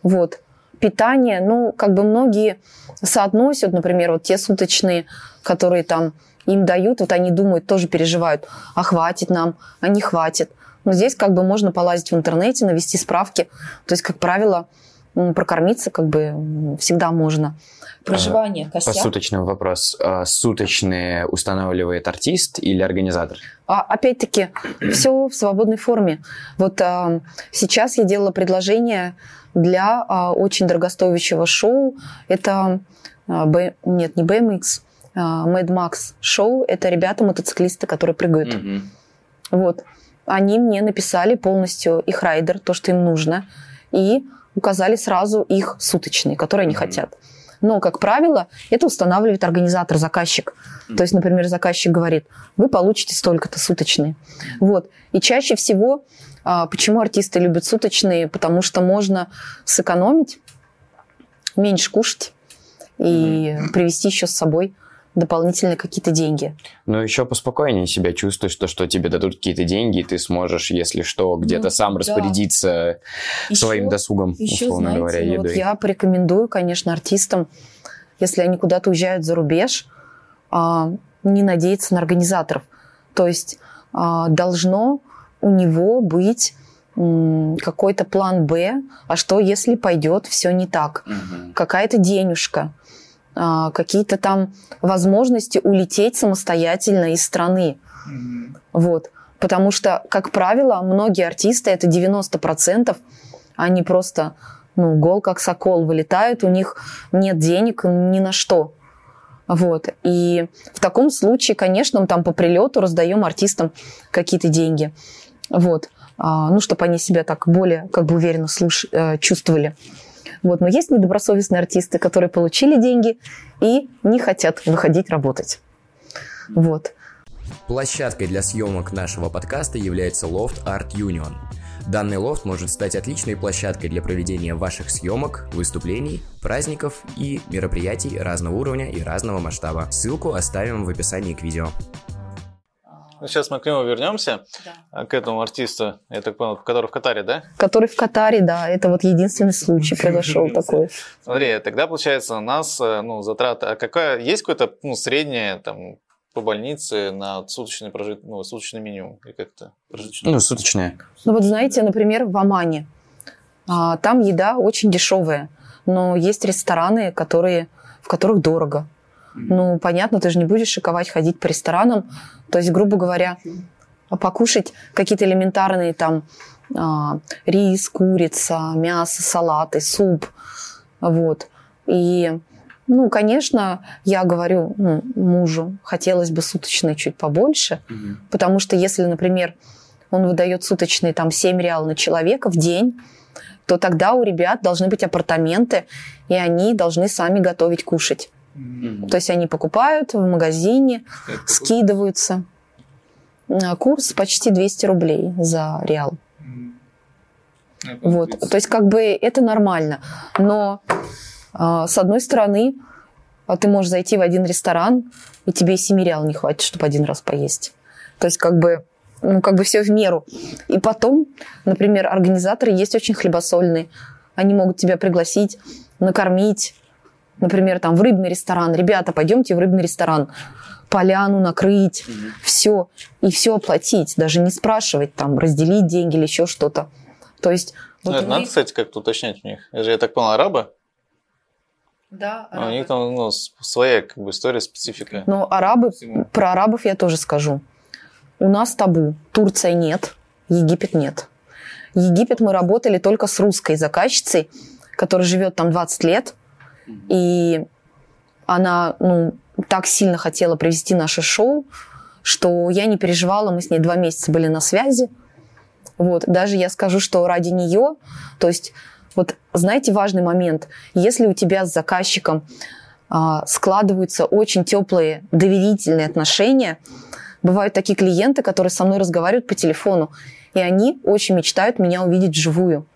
Вот. Питание, ну, как бы многие соотносят, например, вот те суточные, которые там им дают, вот они думают, тоже переживают, а хватит нам, а не хватит. Но здесь как бы можно полазить в интернете, навести справки. То есть, как правило, прокормиться как бы всегда можно. Проживание, По костяк. суточному вопрос. А Суточные устанавливает артист или организатор? А, опять-таки, все в свободной форме. Вот а, сейчас я делала предложение для а, очень дорогостоящего шоу. Это, а, нет, не BMX, а, Mad Max шоу. Это ребята-мотоциклисты, которые прыгают. Вот. Они мне написали полностью их райдер, то, что им нужно, и указали сразу их суточные, которые они Мгм. хотят. Но, как правило, это устанавливает организатор, заказчик. То есть, например, заказчик говорит, вы получите столько-то суточные. Вот. И чаще всего, почему артисты любят суточные? Потому что можно сэкономить, меньше кушать и привезти еще с собой дополнительные какие-то деньги. Ну, еще поспокойнее себя чувствуешь, то, что тебе дадут какие-то деньги, и ты сможешь, если что, где-то Ну, сам да. распорядиться Еще- своим досугом, еще, условно знаете, говоря, Ну, вот едой. я порекомендую, конечно, артистам, если они куда-то уезжают за рубеж, а, не надеяться на организаторов. То есть а, должно у него быть какой-то план Б, а что если пойдет все не так? Мгм. Какая-то денежка, а, какие-то там возможности улететь самостоятельно из страны. Вот. Потому что, как правило, многие артисты, это 90%, они просто ну, гол как сокол вылетают, у них нет денег ни на что. Вот. И в таком случае, конечно, мы там по прилету раздаем артистам какие-то деньги. Вот. А, ну, чтобы они себя так более как бы уверенно слуш- э, чувствовали. Вот. Но есть недобросовестные артисты, которые получили деньги и не хотят выходить работать. Вот. Площадкой для съемок нашего подкаста является лофт Art Union. Данный лофт может стать отличной площадкой для проведения ваших съемок, выступлений, праздников и мероприятий разного уровня и разного масштаба. Ссылку оставим в описании к видео. Ну, сейчас мы к нему вернемся, а, к этому артисту, я так понял, который в Катаре, да? Который в Катаре, да, это вот единственный случай произошел такой. Смотри, тогда получается у нас э, ну, затраты, а какая, есть какое-то ну, среднее там по больнице на суточный прожит, ну, суточный минимум или как-то прожиточный? Ну, суточные. Ну вот знаете, например, в Омане. а, там еда очень дешевая, но есть рестораны, которые в которых дорого. Ну, понятно, ты же не будешь шиковать, ходить по ресторанам. То есть, грубо говоря, покушать какие-то элементарные там а, рис, курица, мясо, салаты, суп. Вот. И, ну, конечно, я говорю ну, мужу, хотелось бы суточный чуть побольше, угу. потому что если, например, он выдает суточные там 7 реал на человека в день, то тогда у ребят должны быть апартаменты, и они должны сами готовить кушать. Mm-hmm. То есть они покупают в магазине, Это скидываются. Курс? курс почти 200 рублей за реал. Mm-hmm. Вот. То есть как бы это нормально. Но э, с одной стороны, а ты можешь зайти в один ресторан, и тебе и 7 реал не хватит, чтобы один раз поесть. То есть как бы ну, как бы все в меру. И потом, например, организаторы есть очень хлебосольные. Они могут тебя пригласить, накормить, например, там в рыбный ресторан. Ребята, пойдемте в рыбный ресторан. Поляну накрыть, угу. все. И все оплатить. Даже не спрашивать, там, разделить деньги или еще что-то. То есть... Ну, вот это вы... надо, кстати, как-то уточнять у них. Я же, я так понял, арабы? Да, арабы. А у них там ну, своя как бы история, специфика. Ну, арабы, Всему. про арабов я тоже скажу. У нас табу. Турция нет, Египет нет. Египет мы работали только с русской заказчицей, которая живет там 20 лет. И она ну, так сильно хотела провести наше шоу, что я не переживала, мы с ней два месяца были на связи. Вот. Даже я скажу, что ради нее, то есть, вот знаете, важный момент, если у тебя с заказчиком а, складываются очень теплые доверительные отношения, Бывают такие клиенты, которые со мной разговаривают по телефону, и они очень мечтают меня увидеть вживую.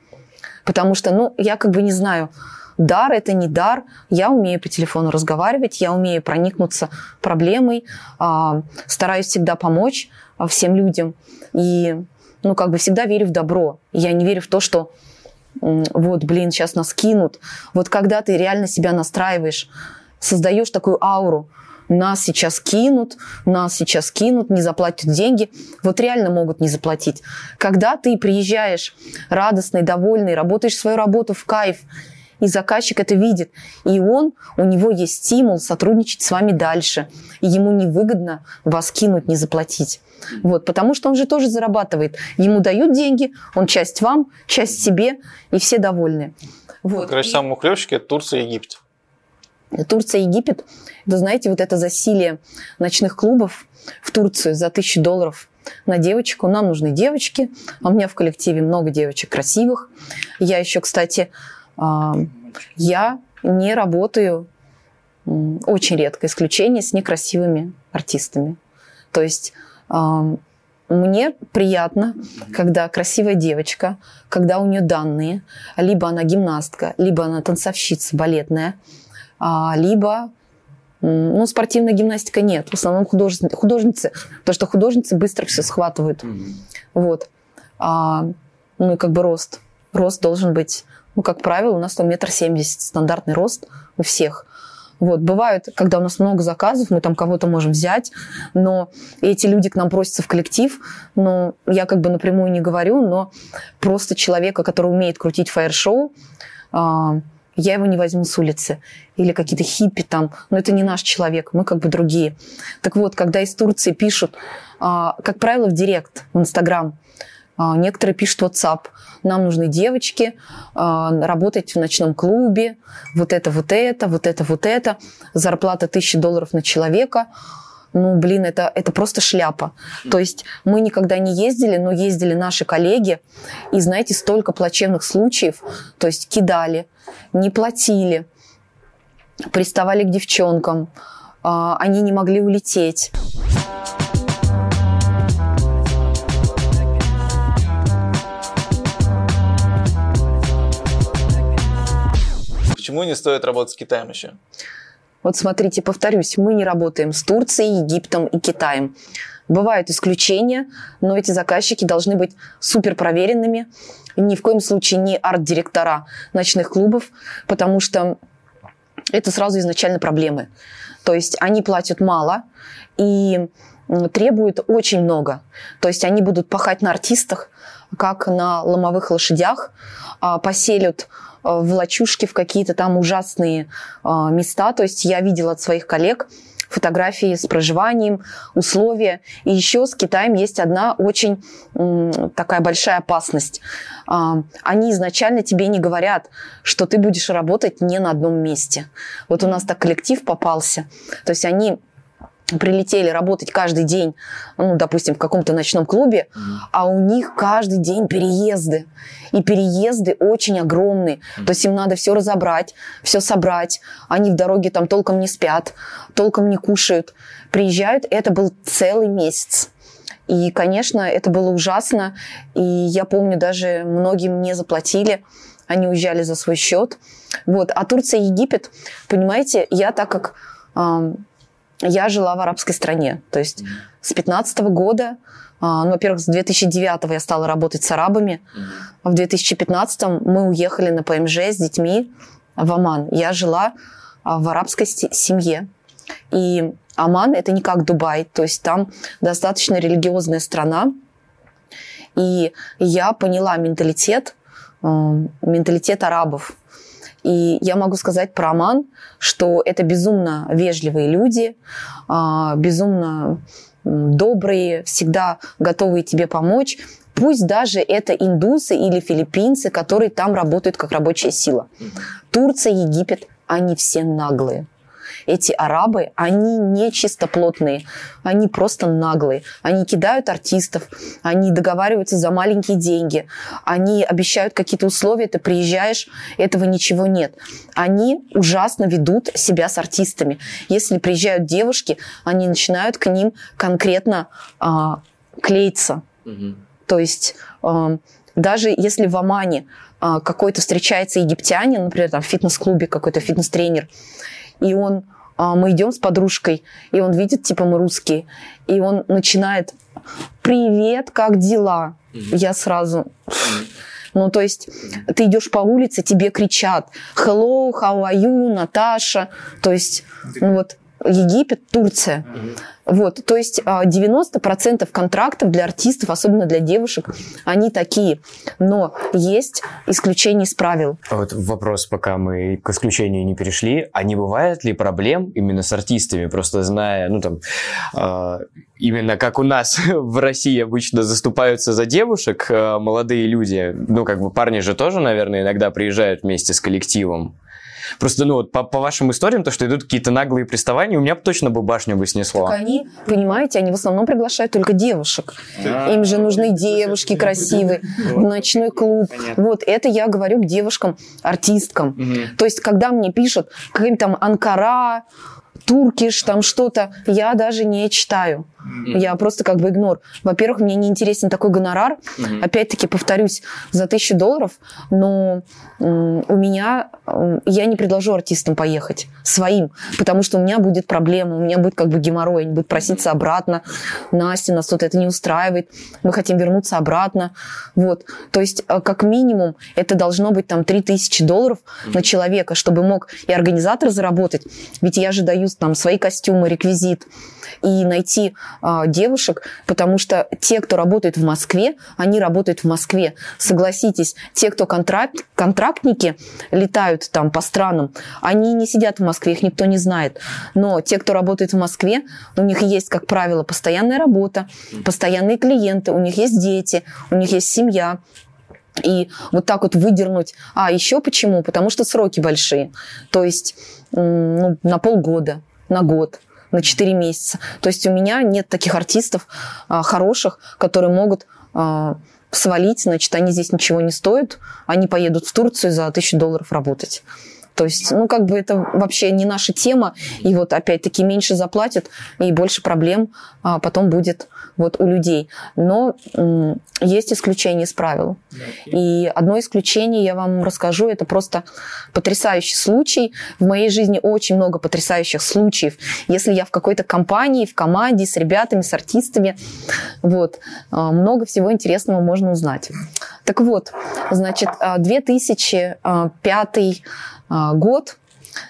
Потому что, ну, я как бы не знаю, дар это не дар. Я умею по телефону разговаривать, я умею проникнуться проблемой, э, стараюсь всегда помочь э, всем людям. И, ну, как бы всегда верю в добро. Я не верю в то, что вот, блин, сейчас нас кинут. Вот когда ты реально себя настраиваешь, создаешь такую ауру, нас сейчас кинут, нас сейчас кинут, не заплатят деньги. Вот реально могут не заплатить. Когда ты приезжаешь радостный, довольный, работаешь свою работу в кайф, и заказчик это видит, и он, у него есть стимул сотрудничать с вами дальше, и ему невыгодно вас кинуть, не заплатить. Вот, потому что он же тоже зарабатывает. Ему дают деньги, он часть вам, часть себе, и все довольны. Вот. Короче, и... самые мухлевщики – это Турция и Египет. Турция, Египет, это, знаете, вот это засилие ночных клубов в Турцию за тысячу долларов на девочку. Нам нужны девочки. А у меня в коллективе много девочек красивых. Я еще, кстати, я не работаю, очень редко исключение, с некрасивыми артистами. То есть а, мне приятно, когда красивая девочка, когда у нее данные, либо она гимнастка, либо она танцовщица балетная – а, либо ну, спортивная гимнастика нет. В основном художницы, художницы потому что художницы быстро все схватывают. Mm-hmm. Вот. А, ну и как бы рост. Рост должен быть, ну, как правило, у нас там метр семьдесят, стандартный рост у всех. Вот, бывает, когда у нас много заказов, мы там кого-то можем взять, но эти люди к нам просятся в коллектив, но я как бы напрямую не говорю, но просто человека, который умеет крутить фаер-шоу, а, я его не возьму с улицы. Или какие-то хиппи там. Но это не наш человек, мы как бы другие. Так вот, когда из Турции пишут, а, как правило, в директ, в Инстаграм, некоторые пишут WhatsApp. Нам нужны девочки, а, работать в ночном клубе, вот это, вот это, вот это, вот это. Зарплата 1000 долларов на человека ну, блин, это, это просто шляпа. То есть мы никогда не ездили, но ездили наши коллеги, и, знаете, столько плачевных случаев, то есть кидали, не платили, приставали к девчонкам, а, они не могли улететь. Почему не стоит работать с Китаем еще? Вот смотрите, повторюсь, мы не работаем с Турцией, Египтом и Китаем. Бывают исключения, но эти заказчики должны быть супер проверенными. Ни в коем случае не арт-директора ночных клубов, потому что это сразу изначально проблемы. То есть они платят мало, и требуют очень много. То есть они будут пахать на артистах, как на ломовых лошадях, а, поселят в лачушки в какие-то там ужасные а, места. То есть я видела от своих коллег фотографии с проживанием, условия. И еще с Китаем есть одна очень такая большая опасность. Они изначально тебе не говорят, что ты будешь работать не на одном месте. Вот у нас так коллектив попался. То есть они прилетели работать каждый день, ну, допустим, в каком-то ночном клубе, mm а у них каждый день переезды. И переезды очень огромные. mm То есть им надо все разобрать, все собрать. Они в дороге там толком не спят, толком не кушают. Приезжают, это был целый месяц. И, конечно, это было ужасно. И я помню, даже многим не заплатили. Они уезжали за свой счет. Вот. А Турция и Египет, понимаете, я так как я жила в арабской стране. То есть mm-hmm. с 15 года, а, ну, во-первых, с 2009 я стала работать с арабами. Mm-hmm. В 2015 мы уехали на ПМЖ с детьми в Оман. Я жила а, в арабской семье. И Оман – это не как Дубай, то есть там достаточно религиозная страна. И я поняла менталитет, менталитет арабов. И я могу сказать про Оман, что это безумно вежливые люди, а, безумно добрые, всегда готовые тебе помочь. Пусть даже это индусы или филиппинцы, которые там работают как рабочая сила. Турция, Египет, они все наглые эти арабы, они не чистоплотные, они просто наглые. Они кидают артистов, они договариваются за маленькие деньги, они обещают какие-то условия, ты приезжаешь, этого ничего нет. Они ужасно ведут себя с артистами. Если приезжают девушки, они начинают к ним конкретно а, клеиться. Угу. То есть а, даже если в Омане а, какой-то встречается египтянин, например, там в фитнес-клубе какой-то фитнес-тренер, и он а, мы идем с подружкой, и он видит, типа, мы русские, и он начинает «Привет, как дела?» mm-hmm. Я сразу... Mm-hmm. Ну, то есть ты идешь по улице, тебе кричат «Hello, how are you, Наташа?» То есть, ну вот, Египет, Турция. Вот, то есть 90% а, контрактов для артистов, особенно для девушек, они такие. Но есть исключения из правил. А вот вопрос, пока мы к исключению не перешли. А не бывает ли проблем именно с артистами? Просто зная, ну там, э, именно как у нас (laughs) в России обычно заступаются за девушек э, молодые люди. Ну, как бы парни же тоже, наверное, иногда приезжают вместе с коллективом. Просто, ну, вот по, по вашим историям, то, что идут какие-то наглые приставания, у меня бы точно бы башню бы снесло. Так они, понимаете, они в основном приглашают только девушек. Да. Им же нужны девушки красивые, в ночной клуб. Понятно. Вот, это я говорю к девушкам, артисткам. Угу. То есть, когда мне пишут, каким там Анкара, Туркиш, там что-то, я даже не читаю. Mm-hmm. Я просто как бы игнор. Во-первых, мне не интересен такой гонорар. Mm-hmm. Опять-таки, повторюсь, за тысячу долларов, но у меня... Я не предложу артистам поехать своим, потому что у меня будет проблема, у меня будет как бы геморрой, они будут проситься обратно. Настя, нас тут это не устраивает, мы хотим вернуться обратно. Вот. То есть, э, как минимум, это должно быть там 3000 долларов mm-hmm. на человека, чтобы мог и организатор заработать. Ведь я же даю там свои костюмы, реквизит, и найти э, девушек, потому что те, кто работает в Москве, они работают в Москве. Согласитесь, те, кто контракт, контрактники, летают там по странам, они не сидят в Москве, их никто не знает. Но те, кто работает в Москве, у них есть, как правило, постоянная работа, постоянные клиенты, у них есть дети, у них есть семья, и вот так вот выдернуть. А еще почему? Потому что сроки большие. То есть ну, на полгода, на год на 4 месяца. То есть у меня нет таких артистов а, хороших, которые могут а, свалить, значит, они здесь ничего не стоят, они поедут в Турцию за тысячу долларов работать. То есть, ну, как бы это вообще не наша тема, и вот опять-таки меньше заплатят, и больше проблем а, потом будет вот у людей. Но м, есть исключения из правил. И одно исключение я вам расскажу, это просто потрясающий случай. В моей жизни очень много потрясающих случаев. Если я в какой-то компании, в команде с ребятами, с артистами, вот, а, много всего интересного можно узнать. Так вот, значит, 2005 а, год,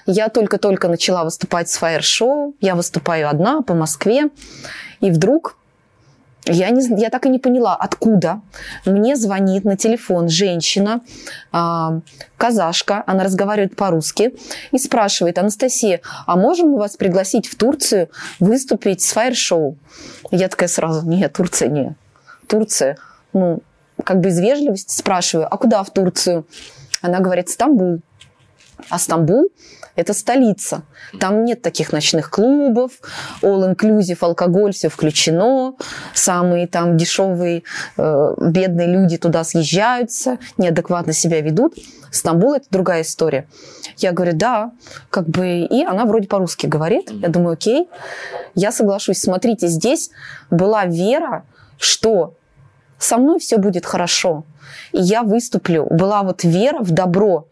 я только-только начала выступать с фаер-шоу, я выступаю одна по Москве, И вдруг я, не, я так и не поняла, откуда. Мне звонит на телефон женщина, э, казашка, она разговаривает по-русски и спрашивает, Анастасия, а можем мы вас пригласить в Турцию выступить с фаер-шоу? Я такая сразу, нет, Турция не. Турция, ну, как бы из вежливости спрашиваю, а куда в Турцию? Она говорит, Стамбул. А Стамбул – это столица. Там нет таких ночных клубов, all-inclusive, алкоголь, все включено. Самые там дешевые, э, бедные люди туда съезжаются, неадекватно себя ведут. Стамбул – это другая история. Я говорю, да, как бы, и она вроде по-русски говорит. Я думаю, окей, я соглашусь. Смотрите, здесь была вера, что со мной все будет хорошо. И я выступлю. Была вот вера в добро.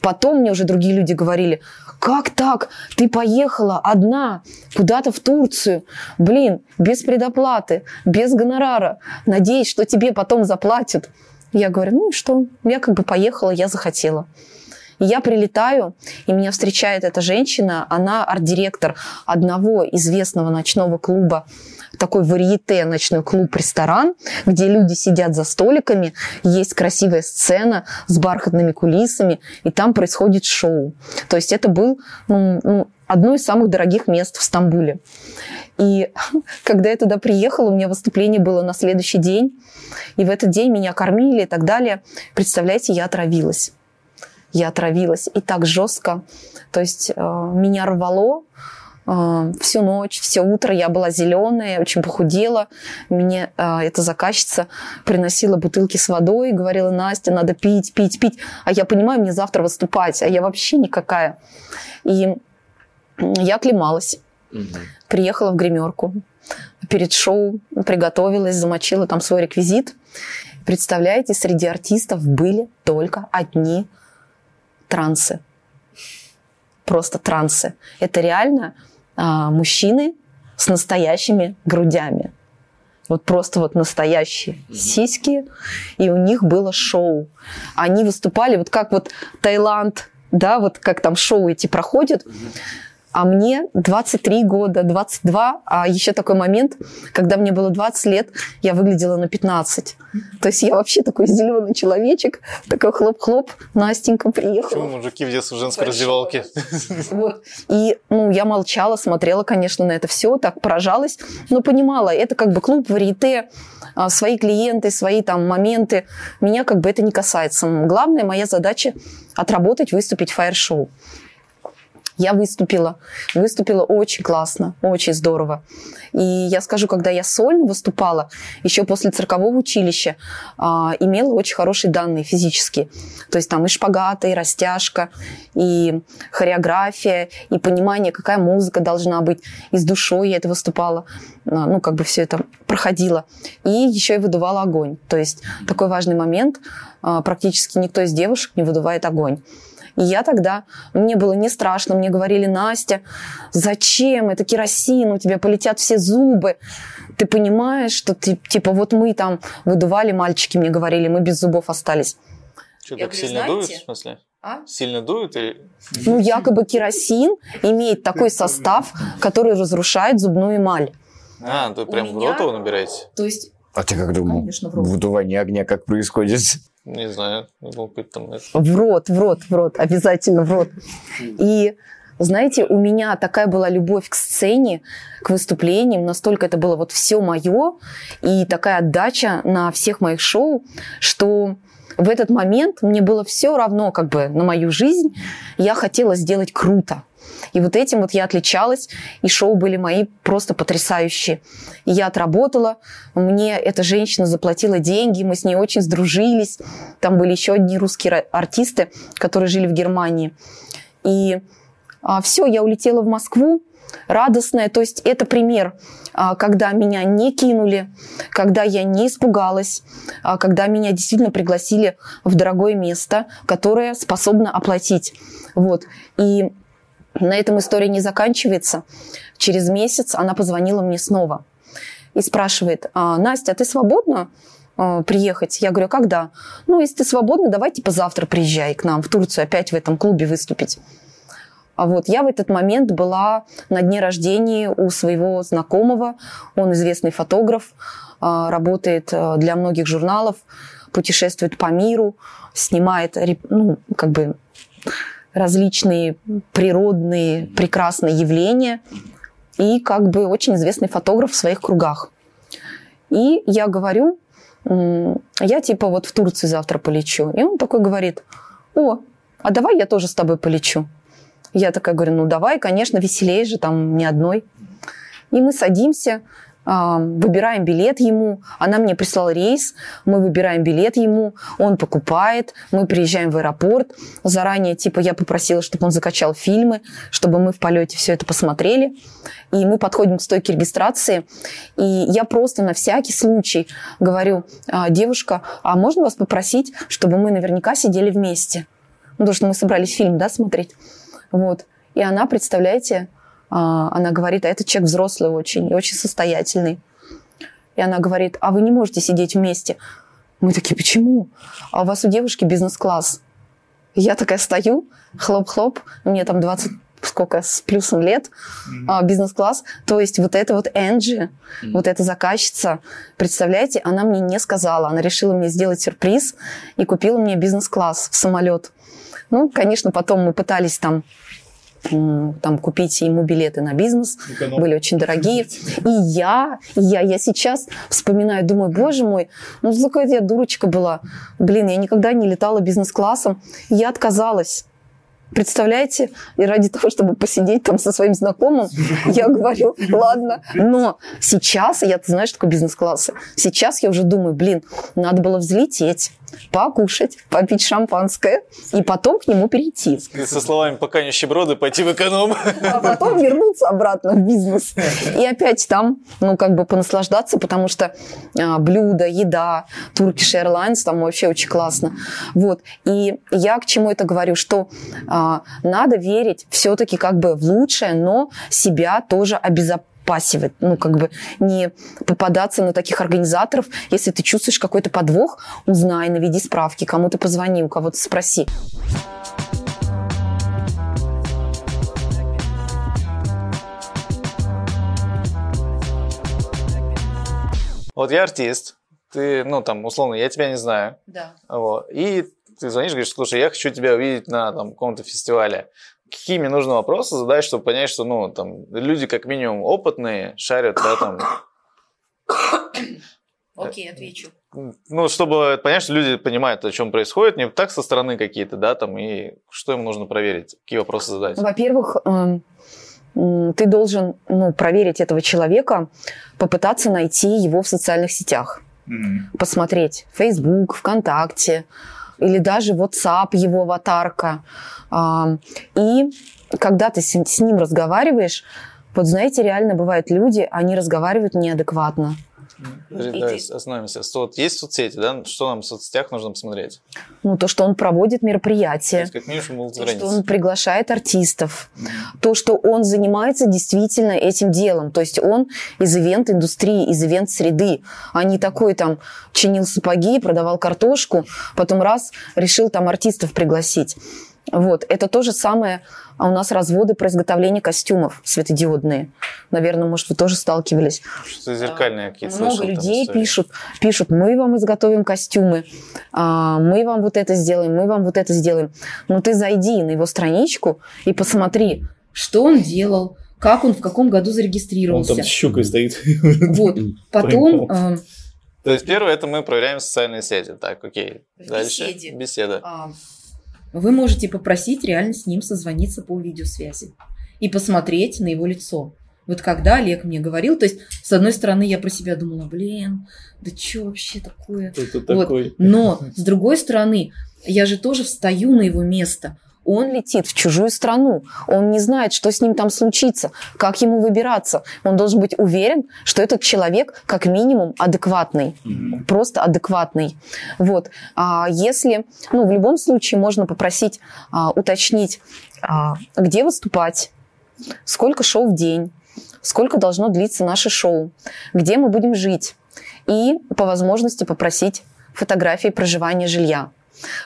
Потом мне уже другие люди говорили, как так? Ты поехала одна куда-то в Турцию, блин, без предоплаты, без гонорара, надеясь, что тебе потом заплатят. Я говорю, ну и что? Я как бы поехала, я захотела. И я прилетаю, и меня встречает эта женщина, она арт-директор одного известного ночного клуба такой варьете ночной клуб-ресторан, где люди сидят за столиками, есть красивая сцена с бархатными кулисами, и там происходит шоу. То есть это был ну, ну, одно из самых дорогих мест в Стамбуле. И (laughs) когда я туда приехала, у меня выступление было на следующий день, и в этот день меня кормили и так далее. Представляете, я отравилась. Я отравилась. И так жестко. То есть э, меня рвало, а, всю ночь, все утро я была зеленая, очень похудела. Мне а, эта заказчица приносила бутылки с водой, говорила, Настя, надо пить, пить, пить. А я понимаю, мне завтра выступать, а я вообще никакая. И я оклемалась. Угу. Приехала в гримерку. Перед шоу приготовилась, замочила там свой реквизит. Представляете, среди артистов были только одни трансы. Просто трансы. Это реально а, мужчины с настоящими грудями. Вот просто вот настоящие сиськи, и у них было шоу. Они выступали, вот как вот Таиланд, да, вот как там шоу эти проходят. А мне 23 года, 22, а еще такой момент, когда мне было 20 лет, я выглядела на 15. То есть я вообще такой зеленый человечек, такой хлоп-хлоп, Настенька приехала. Почему мужики в детстве в женской раздевалке? Вот. И ну, я молчала, смотрела, конечно, на это все, так поражалась, но понимала, это как бы клуб варьете, а, свои клиенты, свои там моменты. Меня как бы это не касается. Главная моя задача отработать, выступить в фаер-шоу. Я выступила. Выступила очень классно, очень здорово. И я скажу, когда я сольно выступала, еще после циркового училища, а, имела очень хорошие данные физические. То есть там и шпагаты, и растяжка, и хореография, и понимание, какая музыка должна быть. И с душой я это выступала. А, ну, как бы все это проходило. И еще и выдувала огонь. То есть такой важный момент. А, практически никто из девушек не выдувает огонь. И я тогда, мне было не страшно, мне говорили, Настя, зачем это керосин, у тебя полетят все зубы. Ты понимаешь, что ты, типа, вот мы там выдували, мальчики мне говорили, мы без зубов остались. Что, так говорю, сильно знаете? дует, в смысле? А? Сильно дует или... Ну, якобы керосин имеет такой состав, который разрушает зубную эмаль. А, ты прям в рот его набираете? То есть... А ты как думал? Конечно, в рот. Выдувание огня как происходит? Не знаю, может быть, там... В рот, в рот, в рот, обязательно в рот. И знаете, у меня такая была любовь к сцене, к выступлениям, настолько это было вот все мое, и такая отдача на всех моих шоу, что в этот момент мне было все равно как бы на мою жизнь, я хотела сделать круто. И вот этим вот я отличалась, и шоу были мои просто потрясающие. И я отработала, мне эта женщина заплатила деньги, мы с ней очень сдружились. Там были еще одни русские артисты, которые жили в Германии. И а, все, я улетела в Москву, радостная. То есть это пример, а, когда меня не кинули, когда я не испугалась, а, когда меня действительно пригласили в дорогое место, которое способно оплатить. Вот. И на этом история не заканчивается. Через месяц она позвонила мне снова и спрашивает, «А, Настя, а ты свободна а, приехать? Я говорю, «А когда? Ну, если ты свободна, давай типа завтра приезжай к нам в Турцию опять в этом клубе выступить. А вот я в этот момент была на дне рождения у своего знакомого. Он известный фотограф, работает для многих журналов, путешествует по миру, снимает ну, как бы различные природные прекрасные явления и как бы очень известный фотограф в своих кругах. И я говорю, я типа вот в Турцию завтра полечу. И он такой говорит, о, а давай я тоже с тобой полечу. Я такая говорю, ну давай, конечно, веселее же, там ни одной. И мы садимся, выбираем билет ему, она мне прислала рейс, мы выбираем билет ему, он покупает, мы приезжаем в аэропорт, заранее, типа, я попросила, чтобы он закачал фильмы, чтобы мы в полете все это посмотрели, и мы подходим к стойке регистрации, и я просто на всякий случай говорю, «А, девушка, а можно вас попросить, чтобы мы наверняка сидели вместе? Ну, потому что мы собрались фильм, да, смотреть. Вот. И она, представляете, она говорит, а этот человек взрослый очень и очень состоятельный. И она говорит, а вы не можете сидеть вместе. Мы такие, почему? А у вас у девушки бизнес-класс. Я такая стою, хлоп-хлоп, мне там 20 сколько с плюсом лет, mm-hmm. бизнес-класс. То есть вот это вот Энджи, mm-hmm. вот эта заказчица, представляете, она мне не сказала, она решила мне сделать сюрприз и купила мне бизнес-класс в самолет. Ну, конечно, потом мы пытались там там купить ему билеты на бизнес, Эконом. были очень дорогие. И я, я, я сейчас вспоминаю, думаю, боже мой, ну какая я дурочка была. Блин, я никогда не летала бизнес-классом. Я отказалась. Представляете? И ради того, чтобы посидеть там со своим знакомым, я говорю, ладно. Но сейчас, я, ты знаешь, что такое бизнес-классы? Сейчас я уже думаю, блин, надо было взлететь, покушать, попить шампанское и потом к нему перейти. Со словами «пока нищеброды, пойти в эконом». А потом вернуться обратно в бизнес. И опять там, ну, как бы понаслаждаться, потому что а, блюда, еда, Turkish Airlines, там вообще очень классно. Вот. И я к чему это говорю, что а, надо верить все-таки как бы в лучшее, но себя тоже обезопасить пассивать, ну, как бы не попадаться на таких организаторов. Если ты чувствуешь какой-то подвох, узнай, наведи справки, кому-то позвони, у кого-то спроси. Вот я артист, ты, ну, там, условно, я тебя не знаю. Да. Вот, и ты звонишь, говоришь, слушай, я хочу тебя увидеть на там, каком-то фестивале какие мне нужно вопросы задать, чтобы понять, что, ну, там, люди как минимум опытные, шарят, да, там... Окей, отвечу. Ну, чтобы понять, что люди понимают, о чем происходит, не так со стороны какие-то, да, там, и что им нужно проверить, какие вопросы задать. Во-первых, эм, ты должен ну, проверить этого человека, попытаться найти его в социальных сетях, mm-hmm. посмотреть Facebook, ВКонтакте, или даже WhatsApp, его аватарка. И когда ты с ним разговариваешь, вот знаете, реально бывают люди, они разговаривают неадекватно. Подожди, давай ты... остановимся. Вот есть соцсети, да? Что нам в соцсетях нужно посмотреть? Ну, то, что он проводит мероприятия. То, есть, как то что он приглашает артистов. То, что он занимается действительно этим делом. То есть он из ивент-индустрии, из ивент-среды, а не такой там чинил сапоги, продавал картошку, потом раз решил там артистов пригласить. Вот. Это то же самое, а у нас разводы про изготовление костюмов светодиодные. Наверное, может, вы тоже сталкивались. Что зеркальные какие-то Много людей пишут, пишут, мы вам изготовим костюмы, а, мы вам вот это сделаем, мы вам вот это сделаем. Но ты зайди на его страничку и посмотри, что он делал, как он в каком году зарегистрировался. Он там с щукой стоит. Вот. Потом... А, то есть первое, это мы проверяем социальные сети. Так, окей. Дальше. Беседе. Беседа. А, вы можете попросить реально с ним созвониться по видеосвязи и посмотреть на его лицо. Вот когда Олег мне говорил, то есть, с одной стороны, я про себя думала, блин, да что вообще такое? Это вот. такой. Но, с другой стороны, я же тоже встаю на его место. Он летит в чужую страну. Он не знает, что с ним там случится, как ему выбираться. Он должен быть уверен, что этот человек как минимум адекватный. Mm-hmm. Просто адекватный. Вот. А если, ну, в любом случае можно попросить а, уточнить, а, где выступать, сколько шоу в день, сколько должно длиться наше шоу, где мы будем жить. И по возможности попросить фотографии проживания жилья.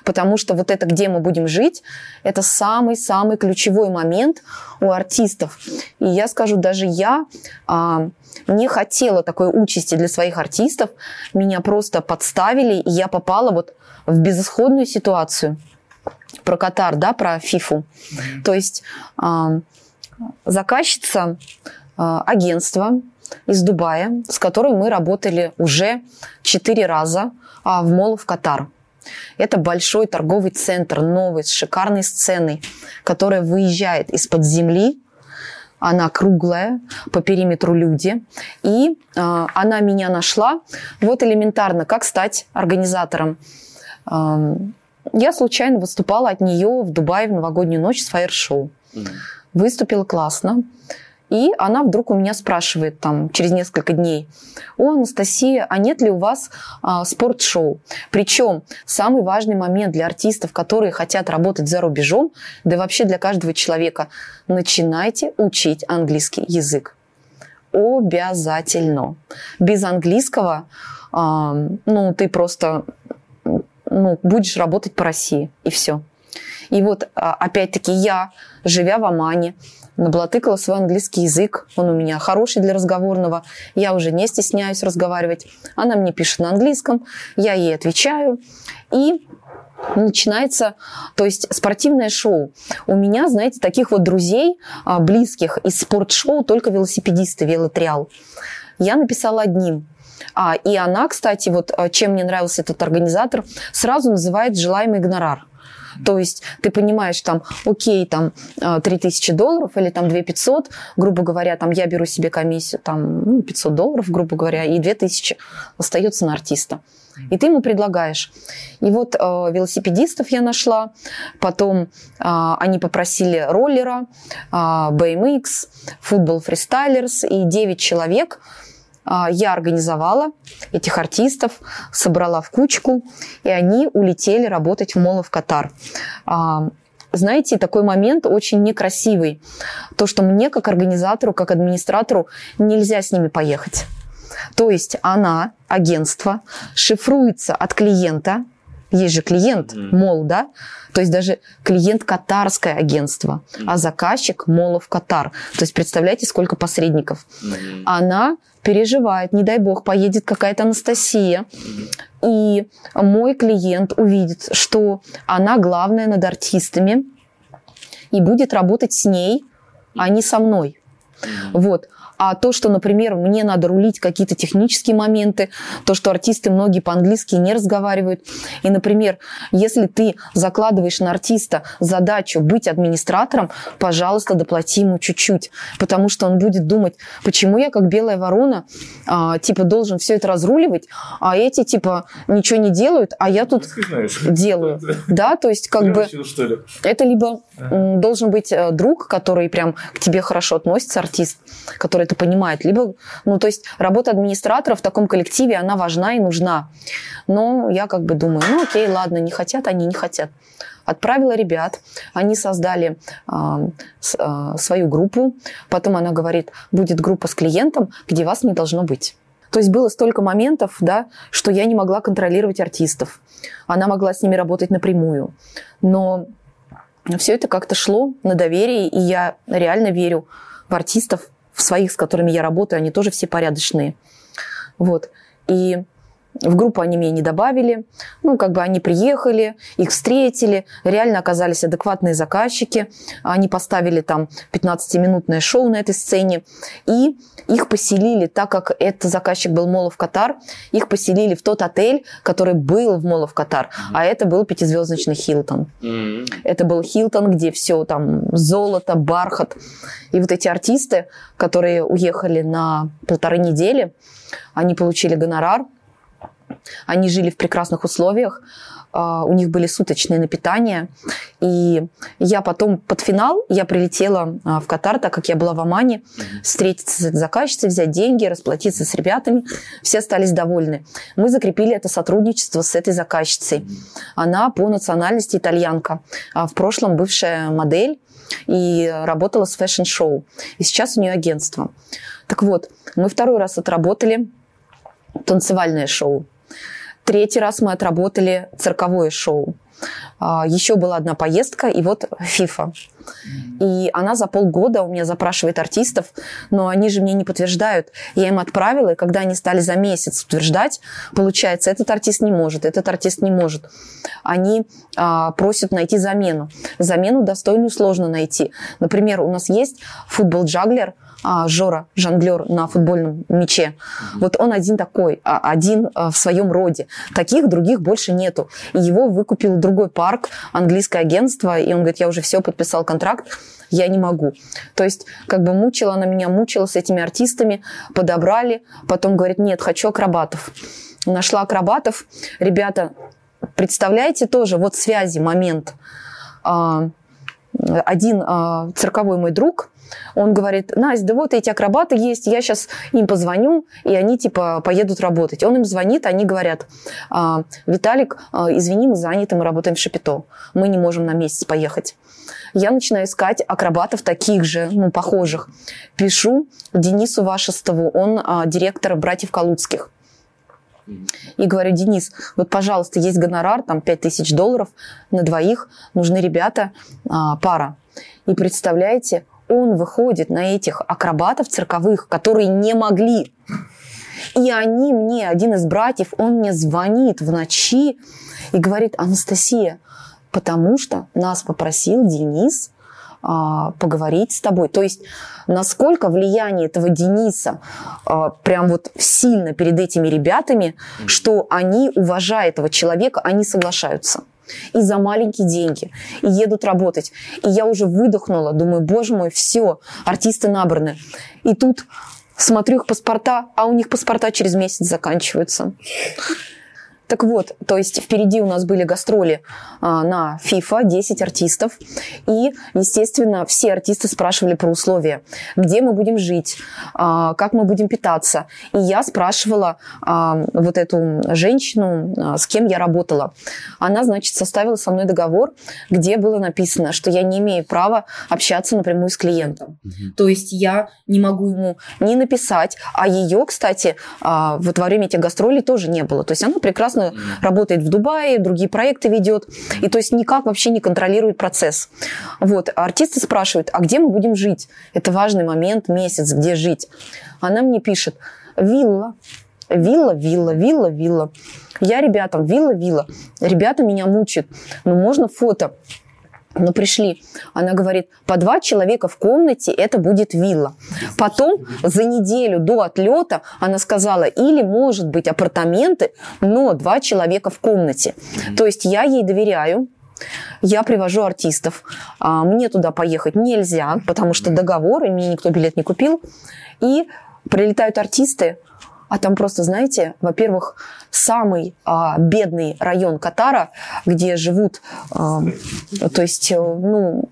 Потому что вот это, где мы будем жить, это самый-самый ключевой момент у артистов. И я скажу, даже я а, не хотела такой участи для своих артистов. Меня просто подставили, и я попала вот в безысходную ситуацию. Про Катар, да, про ФИФУ. Mm-hmm. То есть а, заказчица а, агентства из Дубая, с которой мы работали уже четыре раза а, в Мол в Катар. Это большой торговый центр, новый, с шикарной сценой, которая выезжает из-под земли. Она круглая, по периметру люди. И э, она меня нашла. Вот элементарно, как стать организатором. Э, я случайно выступала от нее в Дубае в новогоднюю ночь с фаер-шоу. Mm-hmm. Выступила классно. И она вдруг у меня спрашивает там через несколько дней, о, Анастасия, а нет ли у вас а, спортшоу? Причем самый важный момент для артистов, которые хотят работать за рубежом, да и вообще для каждого человека, начинайте учить английский язык. Обязательно. Без английского а, ну, ты просто ну, будешь работать по России, и все. И вот, а, опять-таки, я, живя в Омане, наблатыкала свой английский язык. Он у меня хороший для разговорного. Я уже не стесняюсь разговаривать. Она мне пишет на английском, я ей отвечаю. И начинается, то есть спортивное шоу. У меня, знаете, таких вот друзей а, близких из спортшоу только велосипедисты, велотриал. Я написала одним. А, и она, кстати, вот а, чем мне нравился этот организатор, сразу называет желаемый гонорар. То есть ты понимаешь, там, окей, там, 3000 а, долларов или там 2500, грубо говоря, там, я беру себе комиссию, там, ну, 500 долларов, грубо говоря, и 2000 остается на артиста. И ты ему предлагаешь. И вот э, велосипедистов я нашла, потом э, они попросили роллера, э, BMX, футбол фристайлерс, и 9 человек – я организовала этих артистов, собрала в кучку, и они улетели работать в Молов Катар. А, знаете, такой момент очень некрасивый. То, что мне, как организатору, как администратору, нельзя с ними поехать. То есть она, агентство, шифруется от клиента, есть же клиент, мол, да, то есть даже клиент катарское агентство, а заказчик молов Катар. То есть представляете, сколько посредников. Она переживает, не дай бог, поедет какая-то Анастасия, и мой клиент увидит, что она главная над артистами, и будет работать с ней, а не со мной. Вот. А то, что, например, мне надо рулить какие-то технические моменты, то, что артисты многие по-английски не разговаривают. И, например, если ты закладываешь на артиста задачу быть администратором, пожалуйста, доплати ему чуть-чуть. Потому что он будет думать, почему я как белая ворона, а, типа, должен все это разруливать, а эти, типа, ничего не делают, а я тут делаю. (laughs) Да, то есть, как бы, это либо должен быть э, друг, который прям к тебе хорошо относится, артист, который это понимает. Либо, ну, то есть работа администратора в таком коллективе, она важна и нужна. Но я как бы думаю, ну, окей, ладно, не хотят, они не хотят. Отправила ребят, они создали э, с, э, свою группу. Потом она говорит, будет группа с клиентом, где вас не должно быть. То есть было столько моментов, да, что я не могла контролировать артистов. Она могла с ними работать напрямую. Но все это как-то шло на доверие, и я реально верю в артистов, в своих, с которыми я работаю, они тоже все порядочные. Вот. И в группу они меня не добавили. Ну, как бы они приехали, их встретили, реально оказались адекватные заказчики. Они поставили там 15-минутное шоу на этой сцене. И их поселили, так как этот заказчик был Молов Катар, их поселили в тот отель, который был в Молов Катар. Mm-hmm. А это был пятизвездочный Хилтон. Mm-hmm. Это был Хилтон, где все там золото, бархат. И вот эти артисты, которые уехали на полторы недели, они получили гонорар, они жили в прекрасных условиях, а, у них были суточные на питание. И я потом под финал, я прилетела а, в Катар, так как я была в Омане, встретиться с заказчицей, взять деньги, расплатиться с ребятами. Все остались довольны. Мы закрепили это сотрудничество с этой заказчицей. Она по национальности итальянка. А в прошлом бывшая модель и работала с fashion-шоу. И сейчас у нее агентство. Так вот, мы второй раз отработали танцевальное шоу. Третий раз мы отработали цирковое шоу. А, Еще была одна поездка, и вот FIFA. И она за полгода у меня запрашивает артистов, но они же мне не подтверждают. Я им отправила, и когда они стали за месяц утверждать, получается, этот артист не может, этот артист не может. Они а, просят найти замену. Замену достойную сложно найти. Например, у нас есть футбол-джаглер – а, Жора, жонглер на футбольном мяче. Вот он один такой, а, один а, в своем роде. Таких других больше нету. И его выкупил другой парк, английское агентство, и он говорит, я уже все, подписал контракт, я не могу. То есть как бы мучила она меня, мучила с этими артистами, подобрали, потом говорит, нет, хочу акробатов. Нашла акробатов. Ребята, представляете тоже, вот связи, момент. Один цирковой мой друг, он говорит, Настя, да вот эти акробаты есть, я сейчас им позвоню, и они типа поедут работать. Он им звонит, они говорят, «А, Виталик, а, извини, мы заняты, мы работаем в Шапито, мы не можем на месяц поехать. Я начинаю искать акробатов таких же, ну, похожих. Пишу Денису Вашестову, он а, директор «Братьев Калуцких». И говорю, Денис, вот, пожалуйста, есть гонорар, там, 5000 долларов на двоих, нужны ребята, пара. И представляете, он выходит на этих акробатов цирковых, которые не могли. И они мне, один из братьев, он мне звонит в ночи и говорит, Анастасия, потому что нас попросил Денис а, поговорить с тобой. То есть насколько влияние этого Дениса а, прям вот сильно перед этими ребятами, что они, уважая этого человека, они соглашаются и за маленькие деньги, и едут работать. И я уже выдохнула, думаю, боже мой, все, артисты набраны. И тут смотрю их паспорта, а у них паспорта через месяц заканчиваются. Так вот, то есть впереди у нас были гастроли а, на FIFA, 10 артистов. И, естественно, все артисты спрашивали про условия. Где мы будем жить, а, как мы будем питаться. И я спрашивала а, вот эту женщину, а, с кем я работала. Она, значит, составила со мной договор, где было написано, что я не имею права общаться напрямую с клиентом. Угу. То есть я не могу ему не написать. А ее, кстати, а, вот во время этих гастролей тоже не было. То есть она прекрасно прекрасно mm. работает в Дубае, другие проекты ведет, и то есть никак вообще не контролирует процесс. Вот, а артисты спрашивают, а где мы будем жить? Это важный момент, месяц, где жить. Она мне пишет, вилла, вилла, вилла, вилла, вилла. Я ребятам, вилла, вилла. Ребята меня мучают. Но ну, можно фото но пришли, она говорит, по два человека в комнате это будет вилла. Потом за неделю до отлета она сказала, или может быть апартаменты, но два человека в комнате. То есть я ей доверяю, я привожу артистов. А, мне туда поехать нельзя, потому что договор, и мне никто билет не купил. И прилетают артисты, а там просто, знаете, во-первых, самый а, бедный район Катара, где живут, а, то есть, э, ну,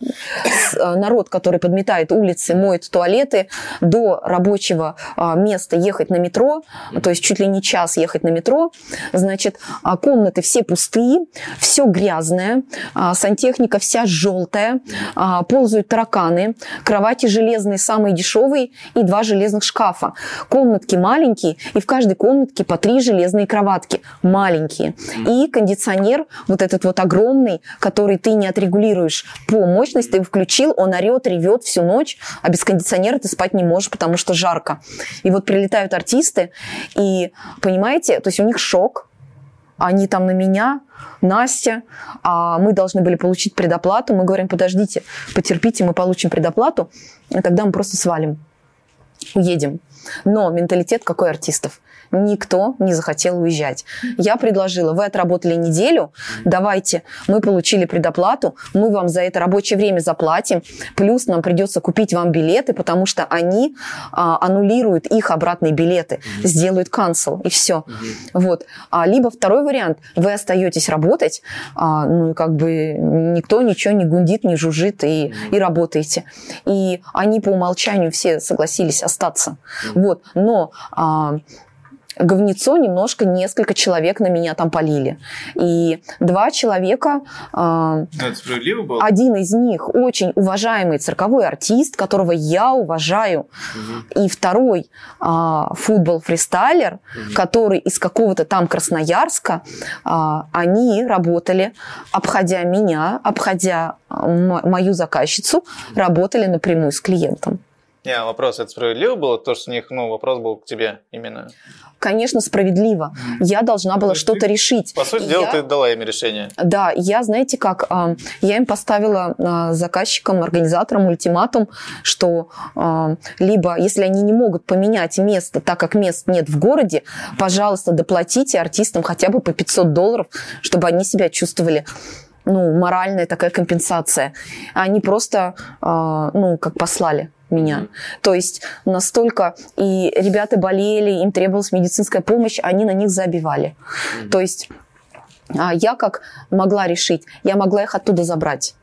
э, народ, который подметает улицы, моет туалеты, до рабочего а, места ехать на метро, то есть чуть ли не час ехать на метро, значит, а, комнаты все пустые, все грязное, а, сантехника вся желтая, а, ползают тараканы, кровати железные, самые дешевые и два железных шкафа. Комнатки маленькие, и в каждой комнатке по три железные кроватки, маленькие. И кондиционер, вот этот вот огромный, который ты не отрегулируешь по мощности, ты включил, он орет, ревет всю ночь, а без кондиционера ты спать не можешь, потому что жарко. И вот прилетают артисты, и, понимаете, то есть у них шок, они там на меня, Настя, а мы должны были получить предоплату. Мы говорим, подождите, потерпите, мы получим предоплату, и тогда мы просто свалим, уедем. Но менталитет какой артистов? Никто не захотел уезжать. Я предложила, вы отработали неделю, давайте, мы получили предоплату, мы вам за это рабочее время заплатим, плюс нам придется купить вам билеты, потому что они а, аннулируют их обратные билеты, сделают cancel, и все. Вот. А, либо второй вариант, вы остаетесь работать, а, ну и как бы никто ничего не гундит, не жужжит, и, и работаете. И они по умолчанию все согласились остаться. Вот. Но а, говнецо немножко, несколько человек на меня там полили. И два человека... Э, это справедливо было? Один из них очень уважаемый цирковой артист, которого я уважаю. Угу. И второй э, футбол-фристайлер, угу. который из какого-то там Красноярска, э, они работали, обходя меня, обходя мою заказчицу, работали напрямую с клиентом. Не, вопрос, это справедливо было? То, что у них, ну, вопрос был к тебе именно конечно, справедливо. Я должна была что-то решить. По сути дела, я... ты дала им решение. Да, я, знаете как, а, я им поставила а, заказчикам, организаторам ультиматум, что а, либо, если они не могут поменять место, так как мест нет в городе, пожалуйста, доплатите артистам хотя бы по 500 долларов, чтобы они себя чувствовали ну, моральная такая компенсация. Они просто, ну, как послали меня. То есть настолько и ребята болели, им требовалась медицинская помощь, они на них забивали. Mm-hmm. То есть а, я как могла решить, я могла их оттуда забрать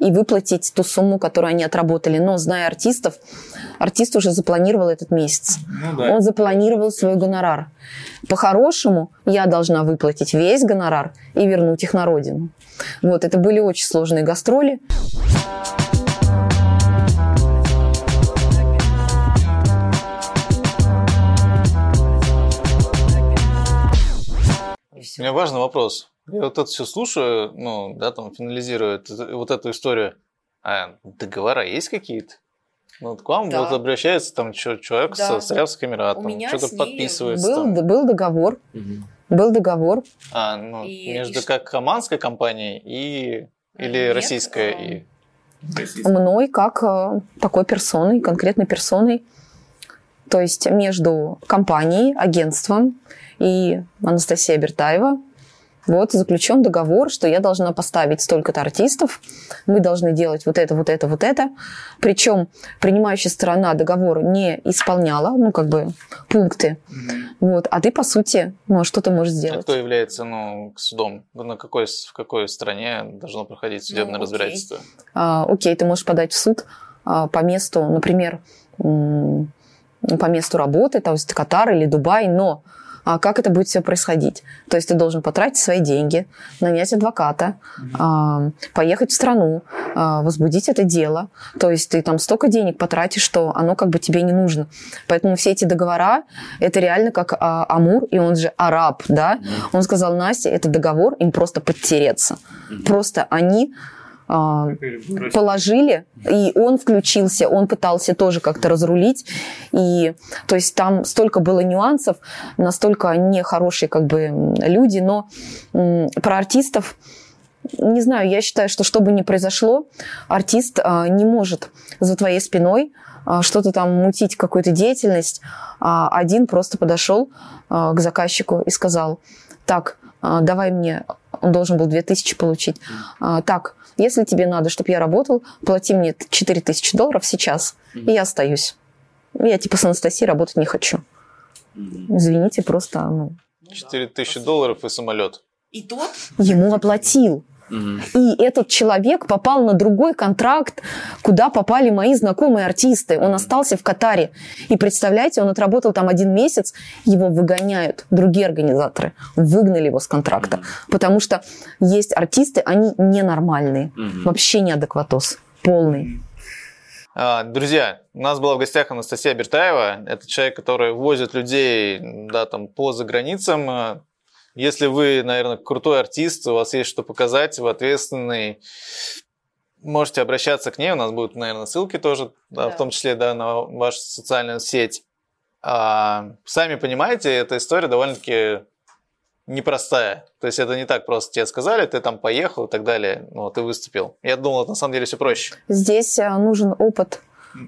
и выплатить ту сумму, которую они отработали. Но, зная артистов, артист уже запланировал этот месяц. Ну, да. Он запланировал свой гонорар. По-хорошему, я должна выплатить весь гонорар и вернуть их на родину. Вот, это были очень сложные гастроли. У меня важный вопрос. Я вот это все слушаю, ну, да, там, финализирую вот эту историю. А договора есть какие-то? Ну, вот к вам да. вот обращается там человек да. с Саравских Эмиратом, что-то подписывается. Был, там. был договор. Угу. Был договор. А, ну, и, между и как оманской компанией и или Нет, российской а... и Мной как э, такой персоной, конкретной персоной. То есть между компанией, агентством и Анастасия Бертаева. Вот заключен договор, что я должна поставить столько-то артистов, мы должны делать вот это, вот это, вот это. Причем принимающая сторона договор не исполняла, ну, как бы, пункты. Mm-hmm. Вот, а ты, по сути, ну, а что ты можешь сделать? А кто является, ну, судом? На какой, в какой стране должно проходить судебное ну, разбирательство? А, окей, ты можешь подать в суд а, по месту, например, по месту работы, то есть Катар или Дубай, но а как это будет все происходить. То есть ты должен потратить свои деньги, нанять адвоката, mm-hmm. поехать в страну, а, возбудить это дело. То есть ты там столько денег потратишь, что оно как бы тебе не нужно. Поэтому все эти договора, это реально как а, Амур, и он же араб, да? Mm-hmm. Он сказал, Настя, это договор, им просто подтереться. Mm-hmm. Просто они положили, и он включился, он пытался тоже как-то разрулить. И, то есть там столько было нюансов, настолько нехорошие как бы люди, но про артистов не знаю, я считаю, что что бы ни произошло, артист а, не может за твоей спиной а, что-то там мутить, какую-то деятельность. А один просто подошел а, к заказчику и сказал, так, а, давай мне, он должен был 2000 получить, а, так, если тебе надо, чтобы я работал, плати мне 4000 долларов сейчас, mm-hmm. и я остаюсь. Я типа с Анастасией работать не хочу. Mm-hmm. Извините, просто... Ну... 4000 долларов и самолет. И тот ему оплатил. И этот человек попал на другой контракт, куда попали мои знакомые артисты. Он остался в Катаре. И представляете, он отработал там один месяц, его выгоняют другие организаторы. Выгнали его с контракта. Потому что есть артисты, они ненормальные. Вообще неадекватоз. Полный. А, друзья, у нас была в гостях Анастасия Бертаева. Это человек, который возит людей да, там, по заграницам, если вы, наверное, крутой артист, у вас есть что показать, вы ответственный, можете обращаться к ней. У нас будут, наверное, ссылки тоже, да, да. в том числе да, на вашу социальную сеть. А, сами понимаете, эта история довольно-таки непростая. То есть это не так просто. Тебе сказали, ты там поехал и так далее, ну, ты выступил. Я думал, это на самом деле все проще. Здесь э, нужен опыт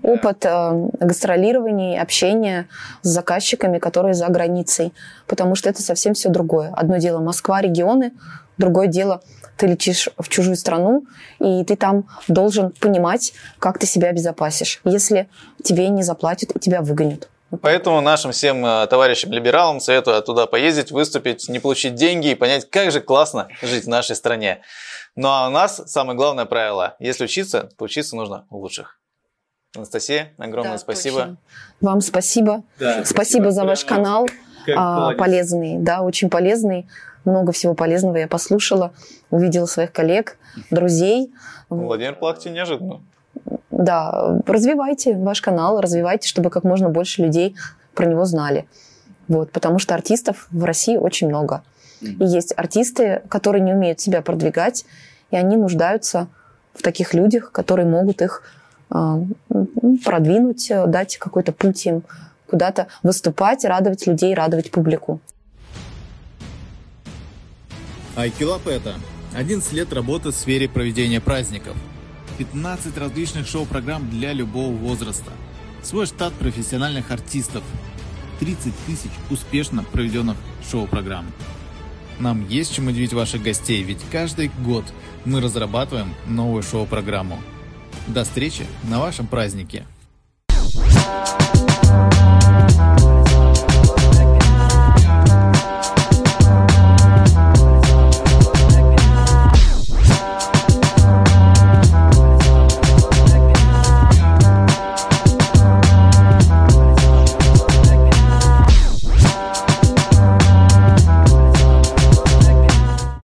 опыт э, гастролирования, общения с заказчиками, которые за границей, потому что это совсем все другое. Одно дело Москва, регионы, другое дело ты летишь в чужую страну, и ты там должен понимать, как ты себя обезопасишь. Если тебе не заплатят, тебя выгонят. Поэтому нашим всем э, товарищам-либералам советую туда поездить, выступить, не получить деньги и понять, как же классно жить в нашей стране. Ну а у нас самое главное правило. Если учиться, то учиться нужно у лучших. Анастасия, огромное да, спасибо. Точно. Вам спасибо. Да, спасибо, спасибо за ваш канал. а, полезный, да, очень полезный. Много всего полезного я послушала, увидела своих коллег, друзей. Владимир Плахти неожиданно. Да, развивайте ваш канал, развивайте, чтобы как можно больше людей про него знали. Вот, потому что артистов в России очень много. И есть артисты, которые не умеют себя продвигать, и они нуждаются в таких людях, которые могут их продвинуть, дать какой-то путь им куда-то выступать, радовать людей, радовать публику. Айкилап это 11 лет работы в сфере проведения праздников. 15 различных шоу-программ для любого возраста. Свой штат профессиональных артистов. 30 тысяч успешно проведенных шоу-программ. Нам есть чем удивить ваших гостей, ведь каждый год мы разрабатываем новую шоу-программу. До встречи на вашем празднике! Thank you